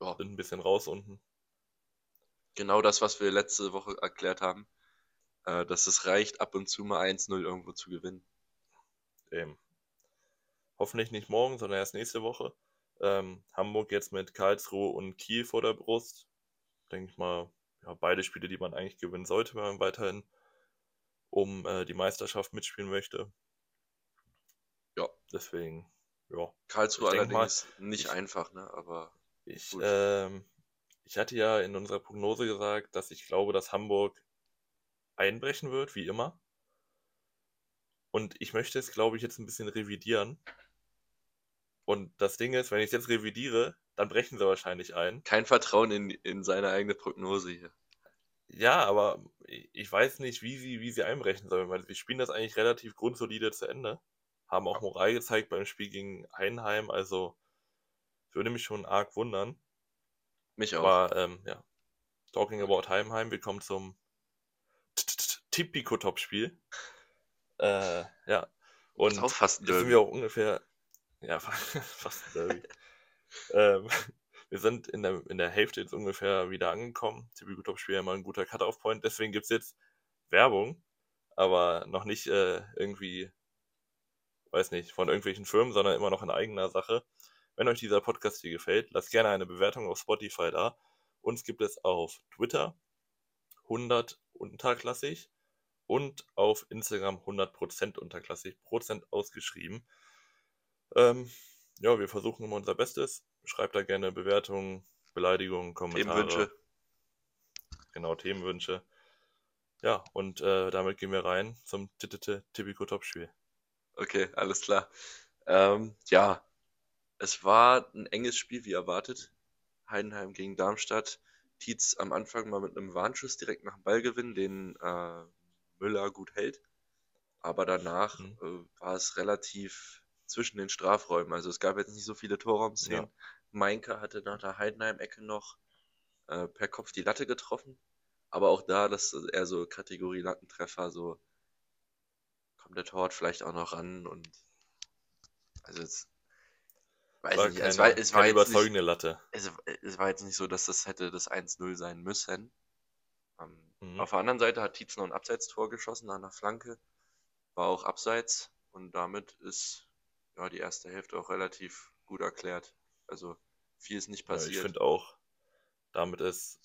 Ja. Sind ein bisschen raus unten. Genau das, was wir letzte Woche erklärt haben. Äh, dass es reicht, ab und zu mal 1-0 irgendwo zu gewinnen. Eben. Hoffentlich nicht morgen, sondern erst nächste Woche. Ähm, Hamburg jetzt mit Karlsruhe und Kiel vor der Brust. Denke ich mal, ja, beide Spiele, die man eigentlich gewinnen sollte, wenn man weiterhin um äh, die Meisterschaft mitspielen möchte. Ja. Deswegen, ja. Karlsruhe ich allerdings mal, nicht ich, einfach, ne? Aber. Ich, ähm, ich hatte ja in unserer Prognose gesagt, dass ich glaube, dass Hamburg einbrechen wird, wie immer. Und ich möchte es, glaube ich, jetzt ein bisschen revidieren. Und das Ding ist, wenn ich es jetzt revidiere, dann brechen sie wahrscheinlich ein. Kein Vertrauen in, in seine eigene Prognose hier. Ja, aber ich weiß nicht, wie sie, wie sie einbrechen sollen, weil sie spielen das eigentlich relativ grundsolide zu Ende. Haben auch Moral gezeigt beim Spiel gegen Heinheim, also würde mich schon arg wundern. Mich auch. Aber ähm, ja, talking about Heimheim, wir kommen zum Tipico-Top-Spiel. Äh, ja. Und ist auch fast sind wir auch ungefähr ja, fast Derby. ähm, wir sind in der, in der Hälfte jetzt ungefähr wieder angekommen. Typico Top Spiel ja mal ein guter Cut-Off-Point. Deswegen gibt es jetzt Werbung, aber noch nicht äh, irgendwie, weiß nicht, von irgendwelchen Firmen, sondern immer noch in eigener Sache. Wenn euch dieser Podcast hier gefällt, lasst gerne eine Bewertung auf Spotify da. Uns gibt es auf Twitter 100 unterklassig und auf Instagram 100% unterklassig, Prozent ausgeschrieben. Ähm, ja, wir versuchen immer unser Bestes. Schreibt da gerne Bewertungen, Beleidigungen, Kommentare. Themenwünsche. Genau, Themenwünsche. Ja, und äh, damit gehen wir rein zum Tipico Topspiel. Okay, alles klar. Ähm, ja, es war ein enges Spiel, wie erwartet. Heidenheim gegen Darmstadt. Tietz am Anfang mal mit einem Warnschuss direkt nach dem Ballgewinn, den äh, Müller gut hält. Aber danach mhm. äh, war es relativ zwischen den Strafräumen. Also es gab jetzt nicht so viele Torraumszenen. Ja. Meinke hatte nach der Heidenheim-Ecke noch äh, per Kopf die Latte getroffen. Aber auch da, das ist eher so Kategorie Lattentreffer, so kommt der Torwart vielleicht auch noch ran und also jetzt weiß war ich nicht. Keine, es war, es war überzeugende nicht, Latte. Es, es, war jetzt nicht so, dass das hätte das 1-0 sein müssen. Ähm, mhm. Auf der anderen Seite hat Tietz noch ein Abseitstor geschossen an der Flanke. War auch abseits und damit ist ja, die erste Hälfte auch relativ gut erklärt. Also viel ist nicht passiert. Ja, ich finde auch, damit ist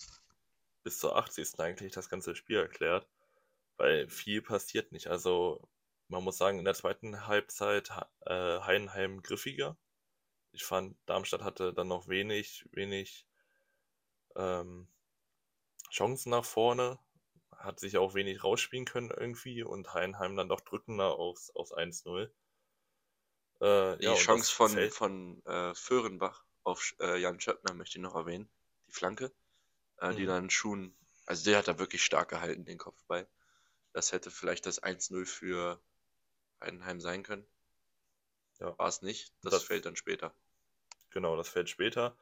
bis zur 80. eigentlich das ganze Spiel erklärt, weil viel passiert nicht. Also man muss sagen, in der zweiten Halbzeit äh, Heidenheim griffiger. Ich fand, Darmstadt hatte dann noch wenig, wenig ähm, Chancen nach vorne, hat sich auch wenig rausspielen können irgendwie und Heidenheim dann doch drückender aufs, aufs 1-0. Äh, die ja, Chance von, fällt... von äh, Föhrenbach auf äh, Jan Schöppner möchte ich noch erwähnen. Die Flanke, äh, mhm. die dann Schuhen, also der hat da wirklich stark gehalten, den Kopfball. Das hätte vielleicht das 1-0 für Heidenheim sein können. Ja. War es nicht, das, das fällt dann später. Genau, das fällt später,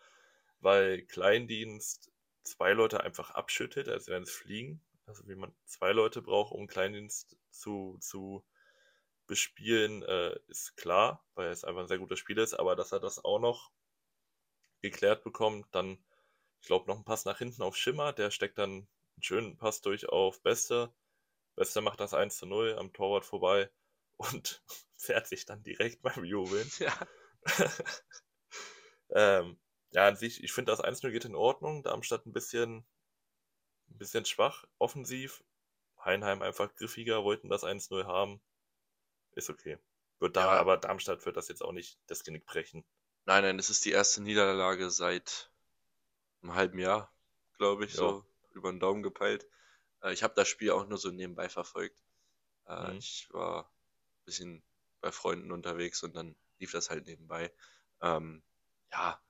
weil Kleindienst zwei Leute einfach abschüttet, also wenn es fliegen. Also wie man zwei Leute braucht, um Kleindienst zu, zu bespielen, äh, ist klar, weil es einfach ein sehr gutes Spiel ist, aber dass er das auch noch geklärt bekommt, dann, ich glaube, noch ein Pass nach hinten auf Schimmer, der steckt dann einen schönen Pass durch auf Beste. Beste macht das 1 zu 0 am Torwart vorbei und fährt sich dann direkt beim Jubeln. Ja. ähm, ja, an sich, ich finde das 1-0 geht in Ordnung. Darmstadt ein bisschen, ein bisschen schwach, offensiv. Heinheim einfach griffiger, wollten das 1-0 haben ist okay. Wird da, ja. aber Darmstadt wird das jetzt auch nicht das Genick brechen. Nein, nein, es ist die erste Niederlage seit einem halben Jahr, glaube ich, ja. so über den Daumen gepeilt. Äh, ich habe das Spiel auch nur so nebenbei verfolgt. Äh, mhm. Ich war ein bisschen bei Freunden unterwegs und dann lief das halt nebenbei. Ähm, ja,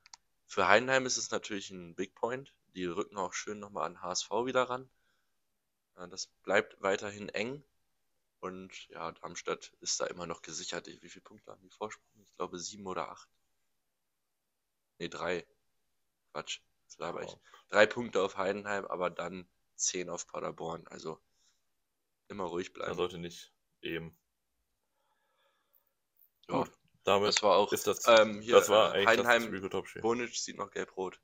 für Heidenheim ist es natürlich ein Big Point. Die rücken auch schön nochmal an HSV wieder ran. Äh, das bleibt weiterhin eng. Und ja, Darmstadt ist da immer noch gesichert. Wie viele Punkte haben die Vorsprung? Ich glaube sieben oder acht. Ne, drei. Quatsch, das laber ich. Drei Punkte auf Heidenheim, aber dann zehn auf Paderborn. Also immer ruhig bleiben. Da sollte nicht eben. Ja, Gut, damit das war auch. Ist das, ähm, hier, das war äh, Heidenheim. Bonic sieht noch gelb-rot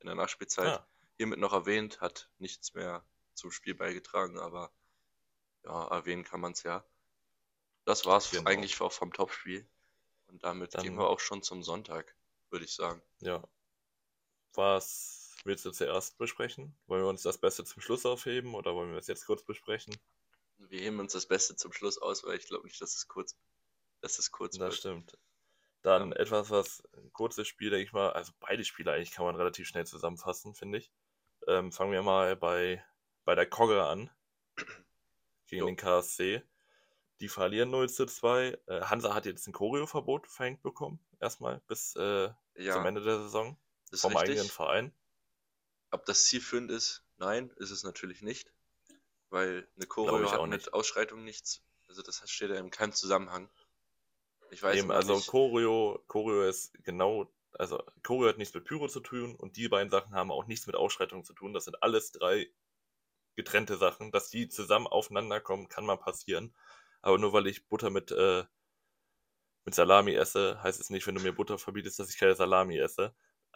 in der Nachspielzeit. Ja. Hiermit noch erwähnt, hat nichts mehr zum Spiel beigetragen, aber ja, erwähnen kann man es ja. Das war's genau. eigentlich auch vom Topspiel. Und damit Dann, gehen wir auch schon zum Sonntag, würde ich sagen. Ja. Was willst du zuerst besprechen? Wollen wir uns das Beste zum Schluss aufheben oder wollen wir es jetzt kurz besprechen? Wir heben uns das Beste zum Schluss aus, weil ich glaube nicht, dass es kurz, dass es kurz Das wird. stimmt. Dann ja. etwas, was ein kurzes Spiel, denke ich mal, also beide Spiele eigentlich kann man relativ schnell zusammenfassen, finde ich. Ähm, fangen wir mal bei, bei der Kogge an gegen jo. den KSC. Die verlieren 0 zu 2. Äh, Hansa hat jetzt ein Choreo-Verbot verhängt bekommen, erstmal bis äh, ja. zum Ende der Saison. vom richtig. eigenen Verein. Ob das zielführend ist? Nein, ist es natürlich nicht. Weil eine Choreo hat mit Ausschreitung nichts. Also das steht ja in keinem Zusammenhang. Ich weiß Eben, also nicht. Choreo, Choreo ist genau, also Choreo hat nichts mit Pyro zu tun und die beiden Sachen haben auch nichts mit Ausschreitung zu tun. Das sind alles drei getrennte Sachen. Dass die zusammen aufeinander kommen, kann mal passieren. Aber nur weil ich Butter mit, äh, mit Salami esse, heißt es nicht, wenn du mir Butter verbietest, dass ich keine Salami esse.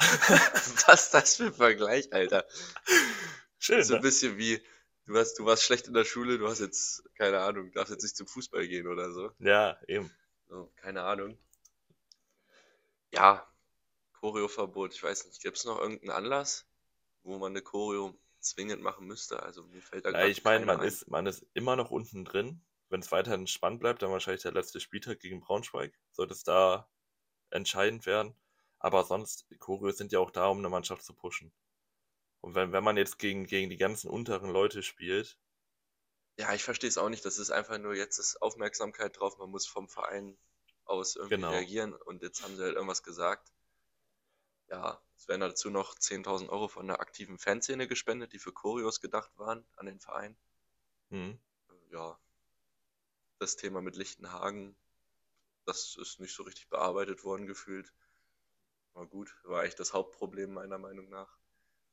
Was ist das für ein Vergleich, Alter? Schön. So ein ne? bisschen wie, du warst, du warst schlecht in der Schule, du hast jetzt, keine Ahnung, darfst jetzt nicht zum Fußball gehen oder so. Ja, eben. So, keine Ahnung. Ja, Choreoverbot, ich weiß nicht, gibt es noch irgendeinen Anlass, wo man eine Choreo zwingend machen müsste. Also mir fällt da ja, Ich meine, man ist, man ist immer noch unten drin. Wenn es weiterhin spannend bleibt, dann wahrscheinlich der letzte Spieltag gegen Braunschweig. Sollte es da entscheidend werden. Aber sonst, Choreos sind ja auch da, um eine Mannschaft zu pushen. Und wenn, wenn man jetzt gegen, gegen die ganzen unteren Leute spielt. Ja, ich verstehe es auch nicht. Das ist einfach nur jetzt ist Aufmerksamkeit drauf. Man muss vom Verein aus irgendwie genau. reagieren. Und jetzt haben sie halt irgendwas gesagt ja, es werden dazu noch 10.000 Euro von der aktiven Fanszene gespendet, die für Choreos gedacht waren an den Verein. Mhm. Ja, das Thema mit Lichtenhagen, das ist nicht so richtig bearbeitet worden gefühlt. War gut, war eigentlich das Hauptproblem meiner Meinung nach.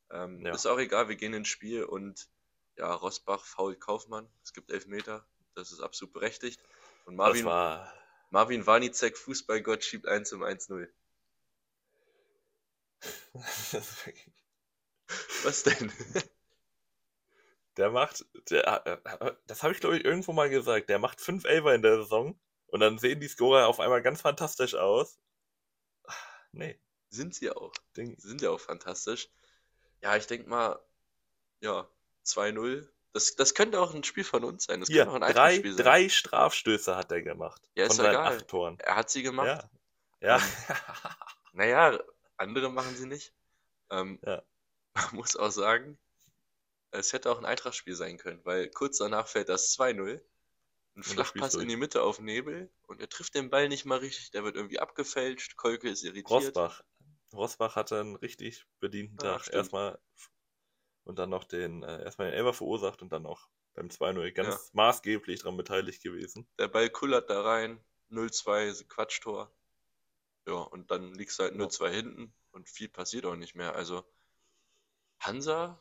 Ähm, ja. Ist auch egal, wir gehen ins Spiel und ja, Rosbach faul Kaufmann, es gibt Elfmeter, das ist absolut berechtigt. Und Marvin, war... Marvin Warnicek, Fußballgott, schiebt 1 zum 1-0. Was denn? Der macht, der, das habe ich glaube ich irgendwo mal gesagt, der macht 5 Elfer in der Saison und dann sehen die Scorer auf einmal ganz fantastisch aus. Nee. Sind sie auch. Ding. Sind ja auch fantastisch. Ja, ich denke mal, ja, 2-0. Das, das könnte auch ein Spiel von uns sein. Das Hier, könnte auch ein drei, Spiel sein. drei Strafstöße hat er gemacht. Ja, ist von ja egal. Acht Toren. Er hat sie gemacht. Ja. ja. Um, naja, andere machen sie nicht. Ähm, ja. Man muss auch sagen, es hätte auch ein Eintracht-Spiel sein können, weil kurz danach fällt das 2-0. Ein Flachpass in die Mitte auf Nebel und er trifft den Ball nicht mal richtig, der wird irgendwie abgefälscht, Kolke ist irritiert. Rosbach. Rosbach hatte einen richtig bedienten Tag. Stimmt. Erstmal und dann noch den, äh, erstmal den Elber verursacht und dann auch beim 2-0 ganz ja. maßgeblich daran beteiligt gewesen. Der Ball kullert da rein, 0-2, Quatschtor. Ja, und dann liegst du halt nur zwei hinten und viel passiert auch nicht mehr. Also Hansa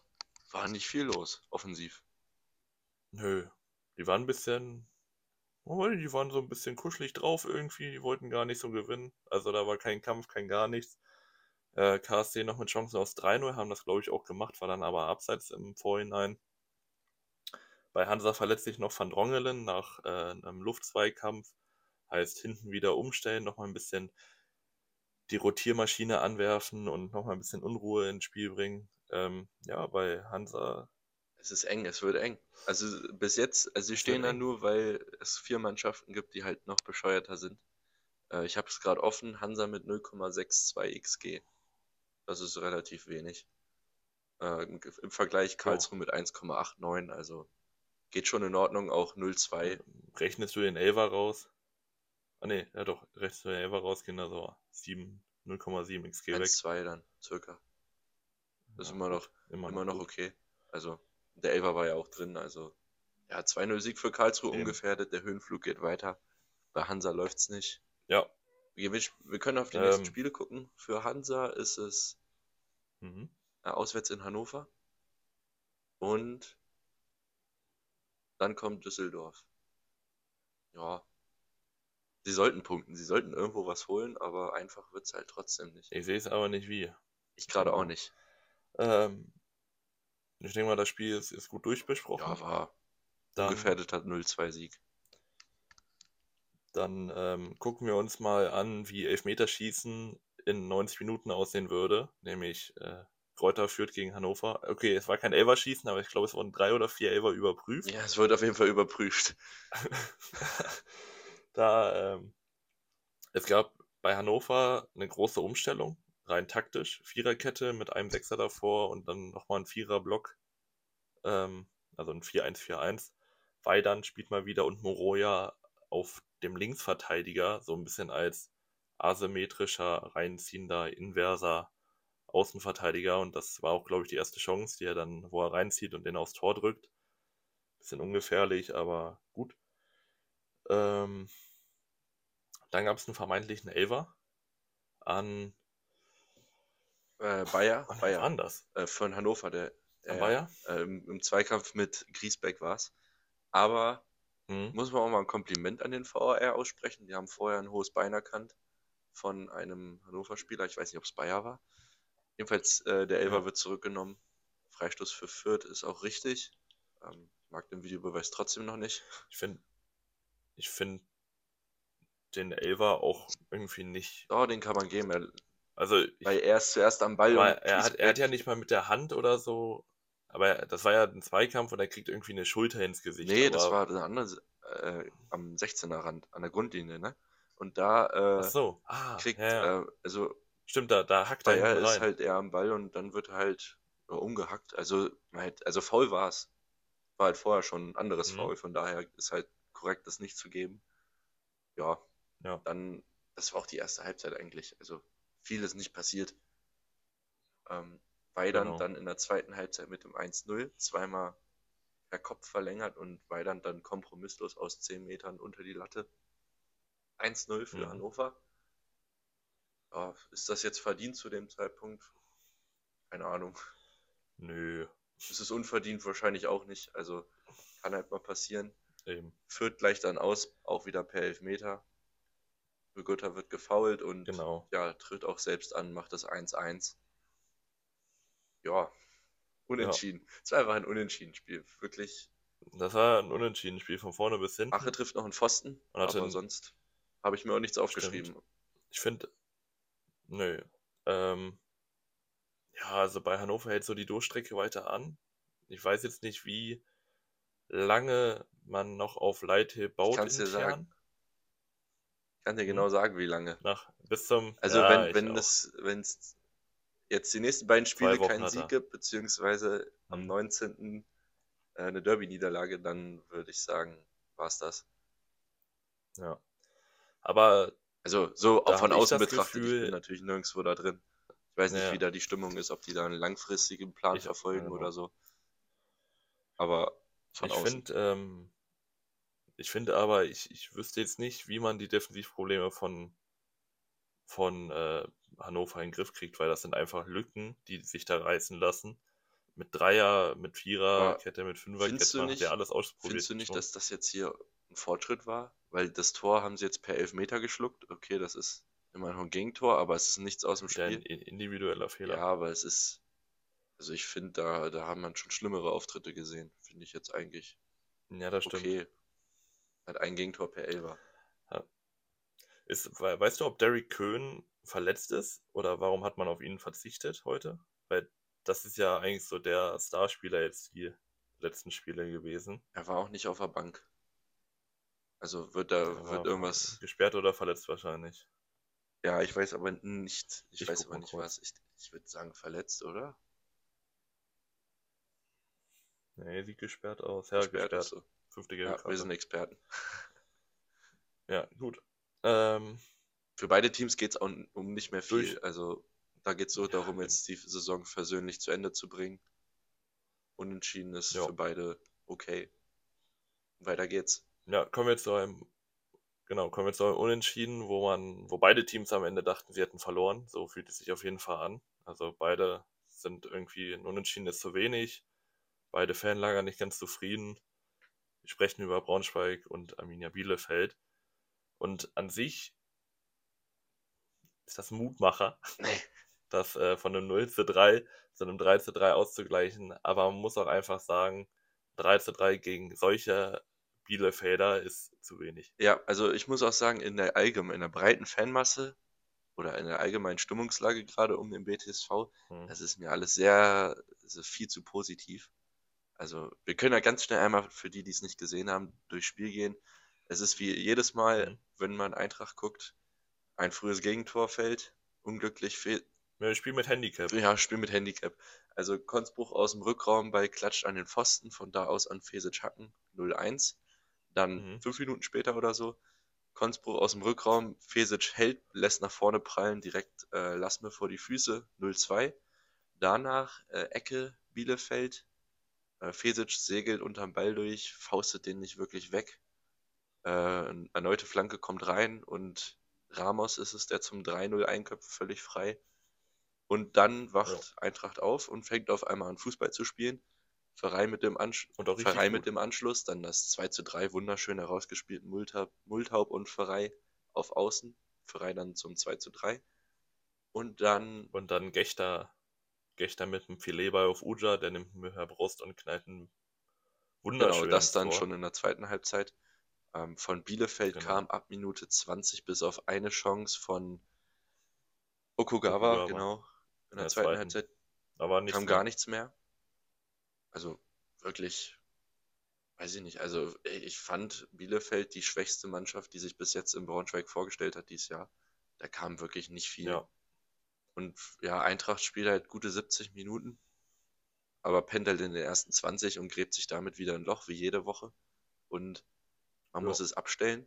war nicht viel los, offensiv. Nö, die waren ein bisschen, oh, die waren so ein bisschen kuschelig drauf irgendwie, die wollten gar nicht so gewinnen. Also da war kein Kampf, kein gar nichts. Äh, KSC noch mit Chancen aus 3-0, haben das glaube ich auch gemacht, war dann aber abseits im Vorhinein. Bei Hansa verletzt sich noch Van Drongelen nach äh, einem Luftzweikampf. Heißt hinten wieder umstellen, nochmal ein bisschen die Rotiermaschine anwerfen und nochmal ein bisschen Unruhe ins Spiel bringen. Ähm, ja, bei Hansa. Es ist eng, es wird eng. Also bis jetzt, also sie stehen da nur, weil es vier Mannschaften gibt, die halt noch bescheuerter sind. Äh, ich habe es gerade offen, Hansa mit 0,62 XG. Das ist relativ wenig. Äh, Im Vergleich Karlsruhe mit 1,89, also geht schon in Ordnung, auch 0,2. Rechnest du den Elver raus? Ah ne, ja doch, rechnest du den Elver raus, gehen da so 0,7 XG weg. 1,2 dann, circa. Das ist immer noch, immer, immer noch, noch okay. Also, der Elver war ja auch drin, also ja, 2-0 Sieg für Karlsruhe Eben. ungefährdet, der Höhenflug geht weiter. Bei Hansa läuft's nicht. Ja. Wir, wir können auf die ähm, nächsten Spiele gucken. Für Hansa ist es mhm. auswärts in Hannover. Und dann kommt Düsseldorf. Ja. Sie sollten punkten, sie sollten irgendwo was holen, aber einfach wird es halt trotzdem nicht. Ich sehe es aber nicht wie. Ich gerade auch nicht. Ähm, ich denke mal, das Spiel ist, ist gut durchbesprochen. Ja, war dann, gefährdeter 0-2-Sieg. Dann ähm, gucken wir uns mal an, wie Elfmeterschießen in 90 Minuten aussehen würde. Nämlich äh, Kräuter führt gegen Hannover. Okay, es war kein Elverschießen, aber ich glaube, es wurden drei oder vier Elver überprüft. Ja, es wurde auf jeden Fall überprüft. da, ähm, es gab bei Hannover eine große Umstellung, rein taktisch. Viererkette mit einem Sechser davor und dann nochmal ein Viererblock. Ähm, also ein 4-1-4-1. Weidand spielt mal wieder und Moroja auf dem Linksverteidiger, so ein bisschen als asymmetrischer, reinziehender, inverser Außenverteidiger. Und das war auch, glaube ich, die erste Chance, die er dann, wo er reinzieht und den aufs Tor drückt. Bisschen ungefährlich, aber gut. Ähm, dann gab es einen vermeintlichen Elver an äh, Bayer. Bayer. Anders. Äh, von Hannover, der äh, Bayer? Äh, im, Zweikampf mit Griesbeck war es. Aber mhm. muss man auch mal ein Kompliment an den VAR aussprechen. Die haben vorher ein hohes Bein erkannt von einem Hannover-Spieler. Ich weiß nicht, ob es Bayer war. Jedenfalls, äh, der Elfer ja. wird zurückgenommen. Freistoß für Fürth ist auch richtig. Ähm, mag den Videobeweis trotzdem noch nicht. Ich finde ich find den Elfer auch irgendwie nicht. Oh, den kann man geben. Er, also ich, weil er ist zuerst am Ball. Und er, hat, er hat ja nicht mal mit der Hand oder so aber das war ja ein Zweikampf und er kriegt irgendwie eine Schulter ins Gesicht. Nee, aber... das war der andere äh, am 16er Rand, an der Grundlinie, ne? Und da äh, so. ah, kriegt, ja. äh, also Stimmt, da, da hackt er ja, Er ist halt eher am Ball und dann wird er halt äh, umgehackt. Also, halt, also faul war es. War halt vorher schon ein anderes mhm. Foul, von daher ist halt korrekt, das nicht zu geben. Ja, ja. dann, das war auch die erste Halbzeit eigentlich. Also, viel ist nicht passiert. Ähm, Weidand genau. dann in der zweiten Halbzeit mit dem 1-0 zweimal per Kopf verlängert und Weidand dann kompromisslos aus 10 Metern unter die Latte. 1-0 für mhm. Hannover. Ja, ist das jetzt verdient zu dem Zeitpunkt? Keine Ahnung. Nö. Es ist unverdient wahrscheinlich auch nicht. Also kann halt mal passieren. Eben. Führt gleich dann aus, auch wieder per Elfmeter. Begutta wird gefault und genau. ja, tritt auch selbst an, macht das 1-1 ja, unentschieden. Es ja. war einfach ein Unentschieden-Spiel. Wirklich. Das war ein Unentschieden-Spiel von vorne bis hinten. Ache trifft noch einen Pfosten, Und aber einen... sonst habe ich mir auch nichts aufgeschrieben. Stimmt. Ich finde, nö. Ähm, ja, also bei Hannover hält so die Durchstrecke weiter an. Ich weiß jetzt nicht, wie lange man noch auf Leithill baut. Ich kann dir sagen. Ich kann dir genau hm. sagen, wie lange. Nach, bis zum. Also, ja, wenn, wenn es, wenn es jetzt die nächsten beiden Spiele keinen Sieg gibt, beziehungsweise am 19. Mhm. Äh, eine Derby-Niederlage, dann würde ich sagen, war es das. Ja. Aber. Also, so auch von außen betrachtet, Gefühl, ich bin natürlich nirgendwo da drin. Ich weiß nicht, ja. wie da die Stimmung ist, ob die da einen langfristigen Plan ich, verfolgen oder so. Aber von ich außen. Find, ähm, ich finde aber, ich, ich wüsste jetzt nicht, wie man die Defensivprobleme von, von äh, Hannover in den Griff kriegt, weil das sind einfach Lücken, die sich da reißen lassen. Mit Dreier, mit Vierer, Kette, mit Fünferkette, man hat ja alles ausprobiert. Findest du nicht, dass das jetzt hier ein Fortschritt war? Weil das Tor haben sie jetzt per Elfmeter geschluckt. Okay, das ist immer noch ein Gegentor, aber es ist nichts aus dem Spiel. Ein individueller Fehler. Ja, aber es ist, also ich finde, da, da haben man schon schlimmere Auftritte gesehen. Finde ich jetzt eigentlich. Ja, das stimmt. Okay. Hat ein Gegentor per Elfer. Ja. Ist, weißt du, ob Derek Köhn verletzt ist? Oder warum hat man auf ihn verzichtet heute? Weil das ist ja eigentlich so der Starspieler jetzt die letzten Spiele gewesen. Er war auch nicht auf der Bank. Also wird da ja, wird irgendwas. Gesperrt oder verletzt wahrscheinlich. Ja, ich weiß aber nicht. Ich, ich weiß aber nicht kurz. was. Ich, ich würde sagen verletzt, oder? Nee, sieht gesperrt aus. Ja, gesperrt. gesperrt. Fünfte gelbe ja, Wir sind Experten. ja, gut. Ähm, Für beide Teams geht es auch um nicht mehr viel. Durch. Also da geht es so ja, darum, jetzt die Saison versöhnlich zu Ende zu bringen. Unentschieden ist ja. für beide okay. Weiter geht's. Ja, kommen wir zu einem, genau, kommen wir zu einem Unentschieden, wo man, wo beide Teams am Ende dachten, sie hätten verloren. So fühlt es sich auf jeden Fall an. Also beide sind irgendwie ein Unentschieden ist zu wenig. Beide Fanlager nicht ganz zufrieden. Sprechen über Braunschweig und Arminia Bielefeld. Und an sich ist das ein Mutmacher, das äh, von einem 0 zu 3 zu einem 3 zu 3 auszugleichen. Aber man muss auch einfach sagen, 3 zu 3 gegen solche Bielefelder ist zu wenig. Ja, also ich muss auch sagen, in der allgemeinen, in der breiten Fanmasse oder in der allgemeinen Stimmungslage gerade um den BTSV, hm. das ist mir alles sehr, also viel zu positiv. Also wir können ja ganz schnell einmal für die, die es nicht gesehen haben, durchs Spiel gehen. Es ist wie jedes Mal, mhm. wenn man Eintracht guckt, ein frühes Gegentor fällt, unglücklich fehlt. Ja, Spiel mit Handicap. Ja, Spiel mit Handicap. Also Konzbruch aus dem Rückraum bei Klatscht an den Pfosten, von da aus an Fesic Hacken 0-1. Dann mhm. fünf Minuten später oder so, Konzbruch aus dem Rückraum, Fesic hält, lässt nach vorne prallen, direkt äh, lass mir vor die Füße 0-2. Danach äh, Ecke Bielefeld, äh, Fesic segelt unterm Ball durch, faustet den nicht wirklich weg. Äh, erneute Flanke kommt rein und Ramos ist es, der zum 3-0 einköpft, völlig frei. Und dann wacht ja. Eintracht auf und fängt auf einmal an Fußball zu spielen. Verein mit dem, Ansch Verein mit dem Anschluss, dann das 2 zu 3 wunderschön herausgespielt, Multaub, Multaub und Pfarrei auf Außen. Pfarrei dann zum 2 zu 3. Und dann. Und dann Gechter Gechter mit einem Filetball auf Uja, der nimmt mir per Brust und knallt einen wunderschönen Genau, das dann vor. schon in der zweiten Halbzeit. Ähm, von Bielefeld genau. kam ab Minute 20 bis auf eine Chance von Okugawa, Okugawa. genau. In der, der zweiten, zweiten, Halbzeit Aber kam gar nichts mehr. Also wirklich, weiß ich nicht. Also ich fand Bielefeld die schwächste Mannschaft, die sich bis jetzt in Braunschweig vorgestellt hat dieses Jahr. Da kam wirklich nicht viel. Ja. Und ja, Eintracht spielt halt gute 70 Minuten, aber pendelt in den ersten 20 und gräbt sich damit wieder ein Loch, wie jede Woche. Und man ja. muss es abstellen.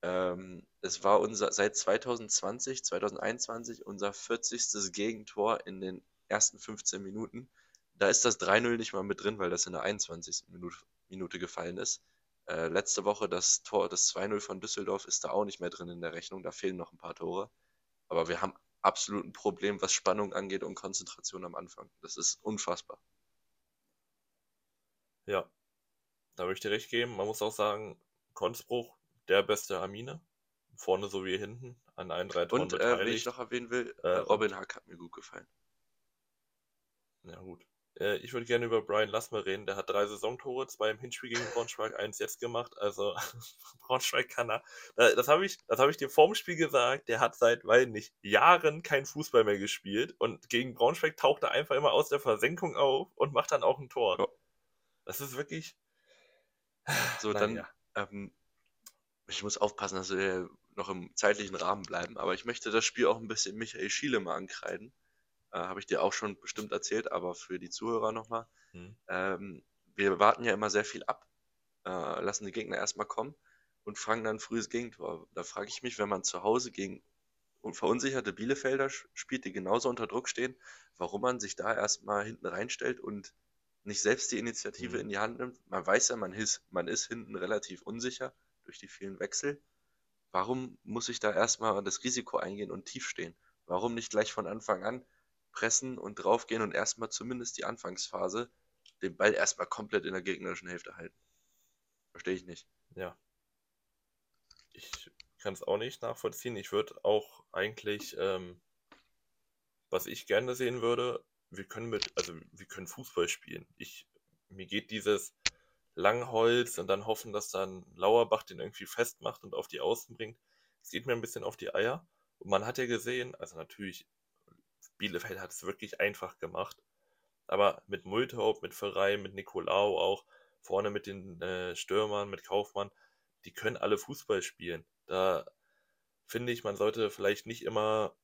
Ähm, es war unser seit 2020, 2021 unser 40. Gegentor in den ersten 15 Minuten. Da ist das 3-0 nicht mal mit drin, weil das in der 21. Minute, Minute gefallen ist. Äh, letzte Woche das Tor, das 2-0 von Düsseldorf ist da auch nicht mehr drin in der Rechnung. Da fehlen noch ein paar Tore. Aber wir haben absolut ein Problem, was Spannung angeht und Konzentration am Anfang. Das ist unfassbar. Ja, da möchte ich recht geben. Man muss auch sagen, Konzbruch, der beste Amine. Vorne sowie hinten an allen drei Toren Und äh, wenn ich noch erwähnen will, äh, Robin Hack hat mir gut gefallen. Ja gut. Äh, ich würde gerne über Brian Lassmer reden. Der hat drei Saisontore, zwei im Hinspiel gegen Braunschweig, eins jetzt gemacht. Also Braunschweig kann er. Das habe ich, das ich dir vorm Spiel gesagt. Der hat seit, weil nicht, Jahren kein Fußball mehr gespielt. Und gegen Braunschweig taucht er einfach immer aus der Versenkung auf und macht dann auch ein Tor. Ja. Das ist wirklich. So, dann. Ja. Ähm, ich muss aufpassen, dass wir noch im zeitlichen Rahmen bleiben. Aber ich möchte das Spiel auch ein bisschen Michael Schiele mal ankreiden äh, Habe ich dir auch schon bestimmt erzählt, aber für die Zuhörer nochmal. Hm. Ähm, wir warten ja immer sehr viel ab, äh, lassen die Gegner erstmal kommen und fangen dann frühes Gegentor. Da frage ich mich, wenn man zu Hause gegen verunsicherte Bielefelder spielt, die genauso unter Druck stehen, warum man sich da erstmal hinten reinstellt und nicht selbst die Initiative mhm. in die Hand nimmt. Man weiß ja, man ist, man ist hinten relativ unsicher durch die vielen Wechsel. Warum muss ich da erstmal das Risiko eingehen und tief stehen? Warum nicht gleich von Anfang an pressen und draufgehen und erstmal zumindest die Anfangsphase den Ball erstmal komplett in der gegnerischen Hälfte halten. Verstehe ich nicht. Ja. Ich kann es auch nicht nachvollziehen. Ich würde auch eigentlich, ähm, was ich gerne sehen würde, wir können mit, also wir können Fußball spielen. Ich, mir geht dieses Langholz und dann hoffen, dass dann Lauerbach den irgendwie festmacht und auf die Außen bringt. Es geht mir ein bisschen auf die Eier. Und man hat ja gesehen, also natürlich Bielefeld hat es wirklich einfach gemacht. Aber mit Multhaupt, mit Verein, mit Nicolau auch, vorne mit den äh, Stürmern, mit Kaufmann, die können alle Fußball spielen. Da finde ich, man sollte vielleicht nicht immer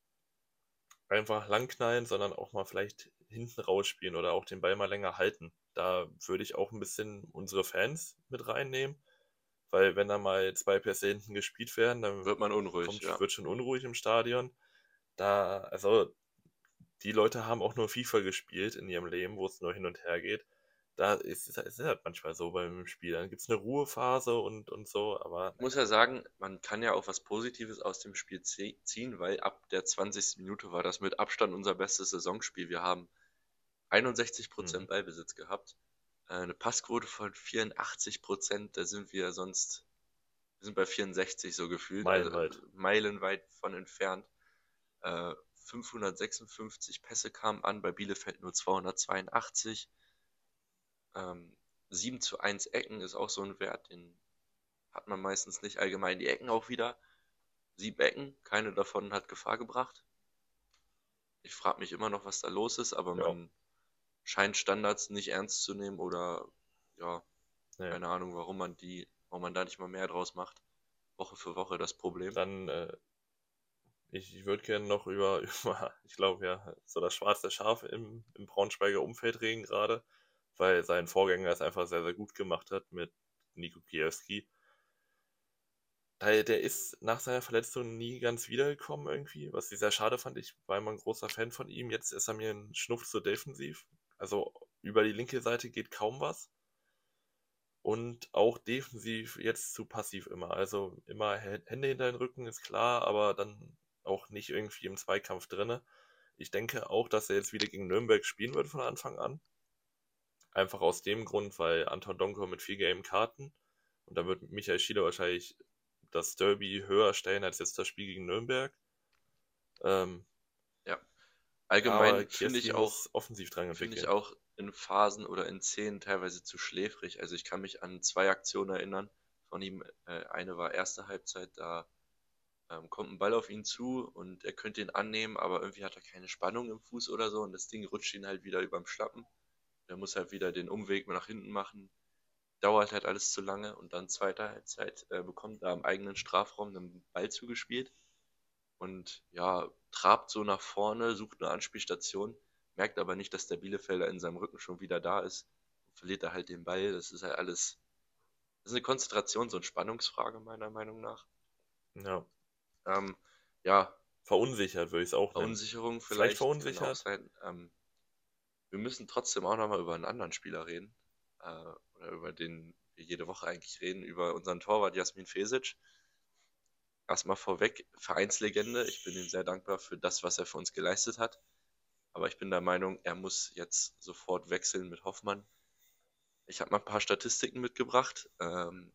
einfach langknallen, sondern auch mal vielleicht hinten rausspielen oder auch den Ball mal länger halten. Da würde ich auch ein bisschen unsere Fans mit reinnehmen, weil wenn da mal zwei Pässe hinten gespielt werden, dann wird man unruhig. Kommt, ja. Wird schon unruhig im Stadion. Da, also die Leute haben auch nur FIFA gespielt in ihrem Leben, wo es nur hin und her geht da ist es halt manchmal so beim Spiel. Dann gibt es eine Ruhephase und, und so, aber. Ich muss ja sagen, man kann ja auch was Positives aus dem Spiel ziehen, weil ab der 20. Minute war das mit Abstand unser bestes Saisonspiel. Wir haben 61% mhm. Ballbesitz gehabt, äh, eine Passquote von 84%, da sind wir sonst, wir sind bei 64 so gefühlt. Meilenweit. Also meilenweit von entfernt. Äh, 556 Pässe kamen an, bei Bielefeld nur 282. Ähm, 7 zu 1 Ecken ist auch so ein Wert, den hat man meistens nicht. Allgemein die Ecken auch wieder. Sieben Ecken, keine davon hat Gefahr gebracht. Ich frage mich immer noch, was da los ist, aber ja. man scheint Standards nicht ernst zu nehmen oder ja, ja, keine Ahnung, warum man die, warum man da nicht mal mehr draus macht. Woche für Woche das Problem. Dann, äh, ich, ich würde gerne noch über, über ich glaube ja, so das schwarze Schaf im, im Braunschweiger Umfeld reden gerade weil sein Vorgänger es einfach sehr, sehr gut gemacht hat mit Nico Kiewski. Der ist nach seiner Verletzung nie ganz wiedergekommen irgendwie, was ich sehr schade fand. Ich war immer ein großer Fan von ihm. Jetzt ist er mir ein Schnuff zu defensiv. Also über die linke Seite geht kaum was. Und auch defensiv jetzt zu passiv immer. Also immer Hände hinter den Rücken ist klar, aber dann auch nicht irgendwie im Zweikampf drinne. Ich denke auch, dass er jetzt wieder gegen Nürnberg spielen wird von Anfang an. Einfach aus dem Grund, weil Anton Donko mit vier gelben Karten und da wird Michael Schiele wahrscheinlich das Derby höher stellen als jetzt das Spiel gegen Nürnberg. Ähm, ja. Allgemein finde ich auch offensiv dran Finde ich auch in Phasen oder in Szenen teilweise zu schläfrig. Also ich kann mich an zwei Aktionen erinnern von ihm. Äh, eine war erste Halbzeit, da ähm, kommt ein Ball auf ihn zu und er könnte ihn annehmen, aber irgendwie hat er keine Spannung im Fuß oder so und das Ding rutscht ihn halt wieder überm Schlappen. Der muss halt wieder den Umweg nach hinten machen. Dauert halt alles zu lange und dann zweiter Halbzeit äh, bekommt er am eigenen Strafraum einen Ball zugespielt und ja, trabt so nach vorne, sucht eine Anspielstation, merkt aber nicht, dass der Bielefelder in seinem Rücken schon wieder da ist. Verliert er halt den Ball. Das ist halt alles. Das ist eine Konzentrations- und Spannungsfrage, meiner Meinung nach. Ja. Ähm, ja. Verunsichert würde ich es auch nennen. Verunsicherung vielleicht. Vielleicht verunsichert. Sein, ähm, wir müssen trotzdem auch nochmal über einen anderen Spieler reden. Äh, oder über den wir jede Woche eigentlich reden, über unseren Torwart Jasmin Fesic. Erstmal vorweg, Vereinslegende. Ich bin ihm sehr dankbar für das, was er für uns geleistet hat. Aber ich bin der Meinung, er muss jetzt sofort wechseln mit Hoffmann. Ich habe mal ein paar Statistiken mitgebracht. Ähm,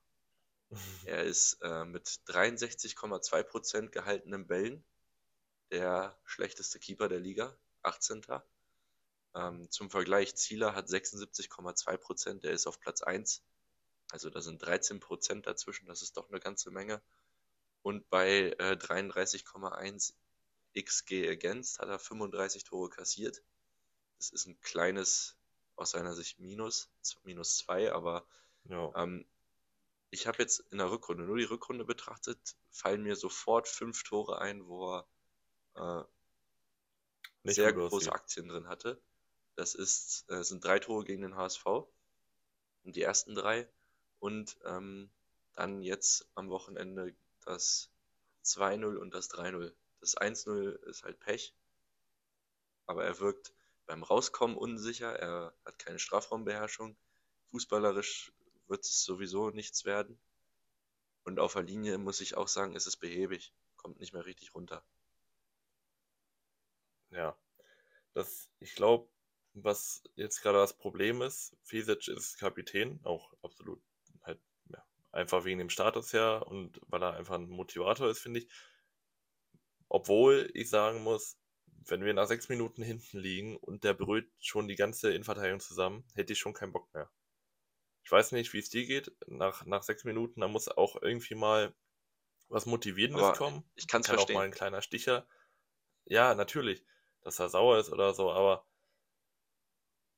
er ist äh, mit 63,2% gehaltenen Bällen der schlechteste Keeper der Liga, 18. Ähm, zum Vergleich, Zieler hat 76,2 Prozent, der ist auf Platz 1. Also da sind 13 Prozent dazwischen, das ist doch eine ganze Menge. Und bei äh, 33,1 XG against hat er 35 Tore kassiert. Das ist ein kleines, aus seiner Sicht Minus, minus 2, aber ja. ähm, ich habe jetzt in der Rückrunde, nur die Rückrunde betrachtet, fallen mir sofort fünf Tore ein, wo er äh, sehr große Aktien drin hatte. Das ist, äh, sind drei Tore gegen den HSV. Und die ersten drei. Und ähm, dann jetzt am Wochenende das 2-0 und das 3-0. Das 1-0 ist halt Pech. Aber er wirkt beim Rauskommen unsicher. Er hat keine Strafraumbeherrschung. Fußballerisch wird es sowieso nichts werden. Und auf der Linie muss ich auch sagen, ist es behäbig. Kommt nicht mehr richtig runter. Ja. Das, ich glaube, was jetzt gerade das Problem ist. Fesic ist Kapitän, auch absolut halt ja, einfach wegen dem Status her und weil er einfach ein Motivator ist, finde ich. Obwohl ich sagen muss, wenn wir nach sechs Minuten hinten liegen und der brüllt schon die ganze Innenverteidigung zusammen, hätte ich schon keinen Bock mehr. Ich weiß nicht, wie es dir geht. Nach, nach sechs Minuten, da muss auch irgendwie mal was Motivierendes Aber kommen. Ich kann es verstehen. auch mal ein kleiner Sticher. Ja, natürlich, dass er sauer ist oder so, aber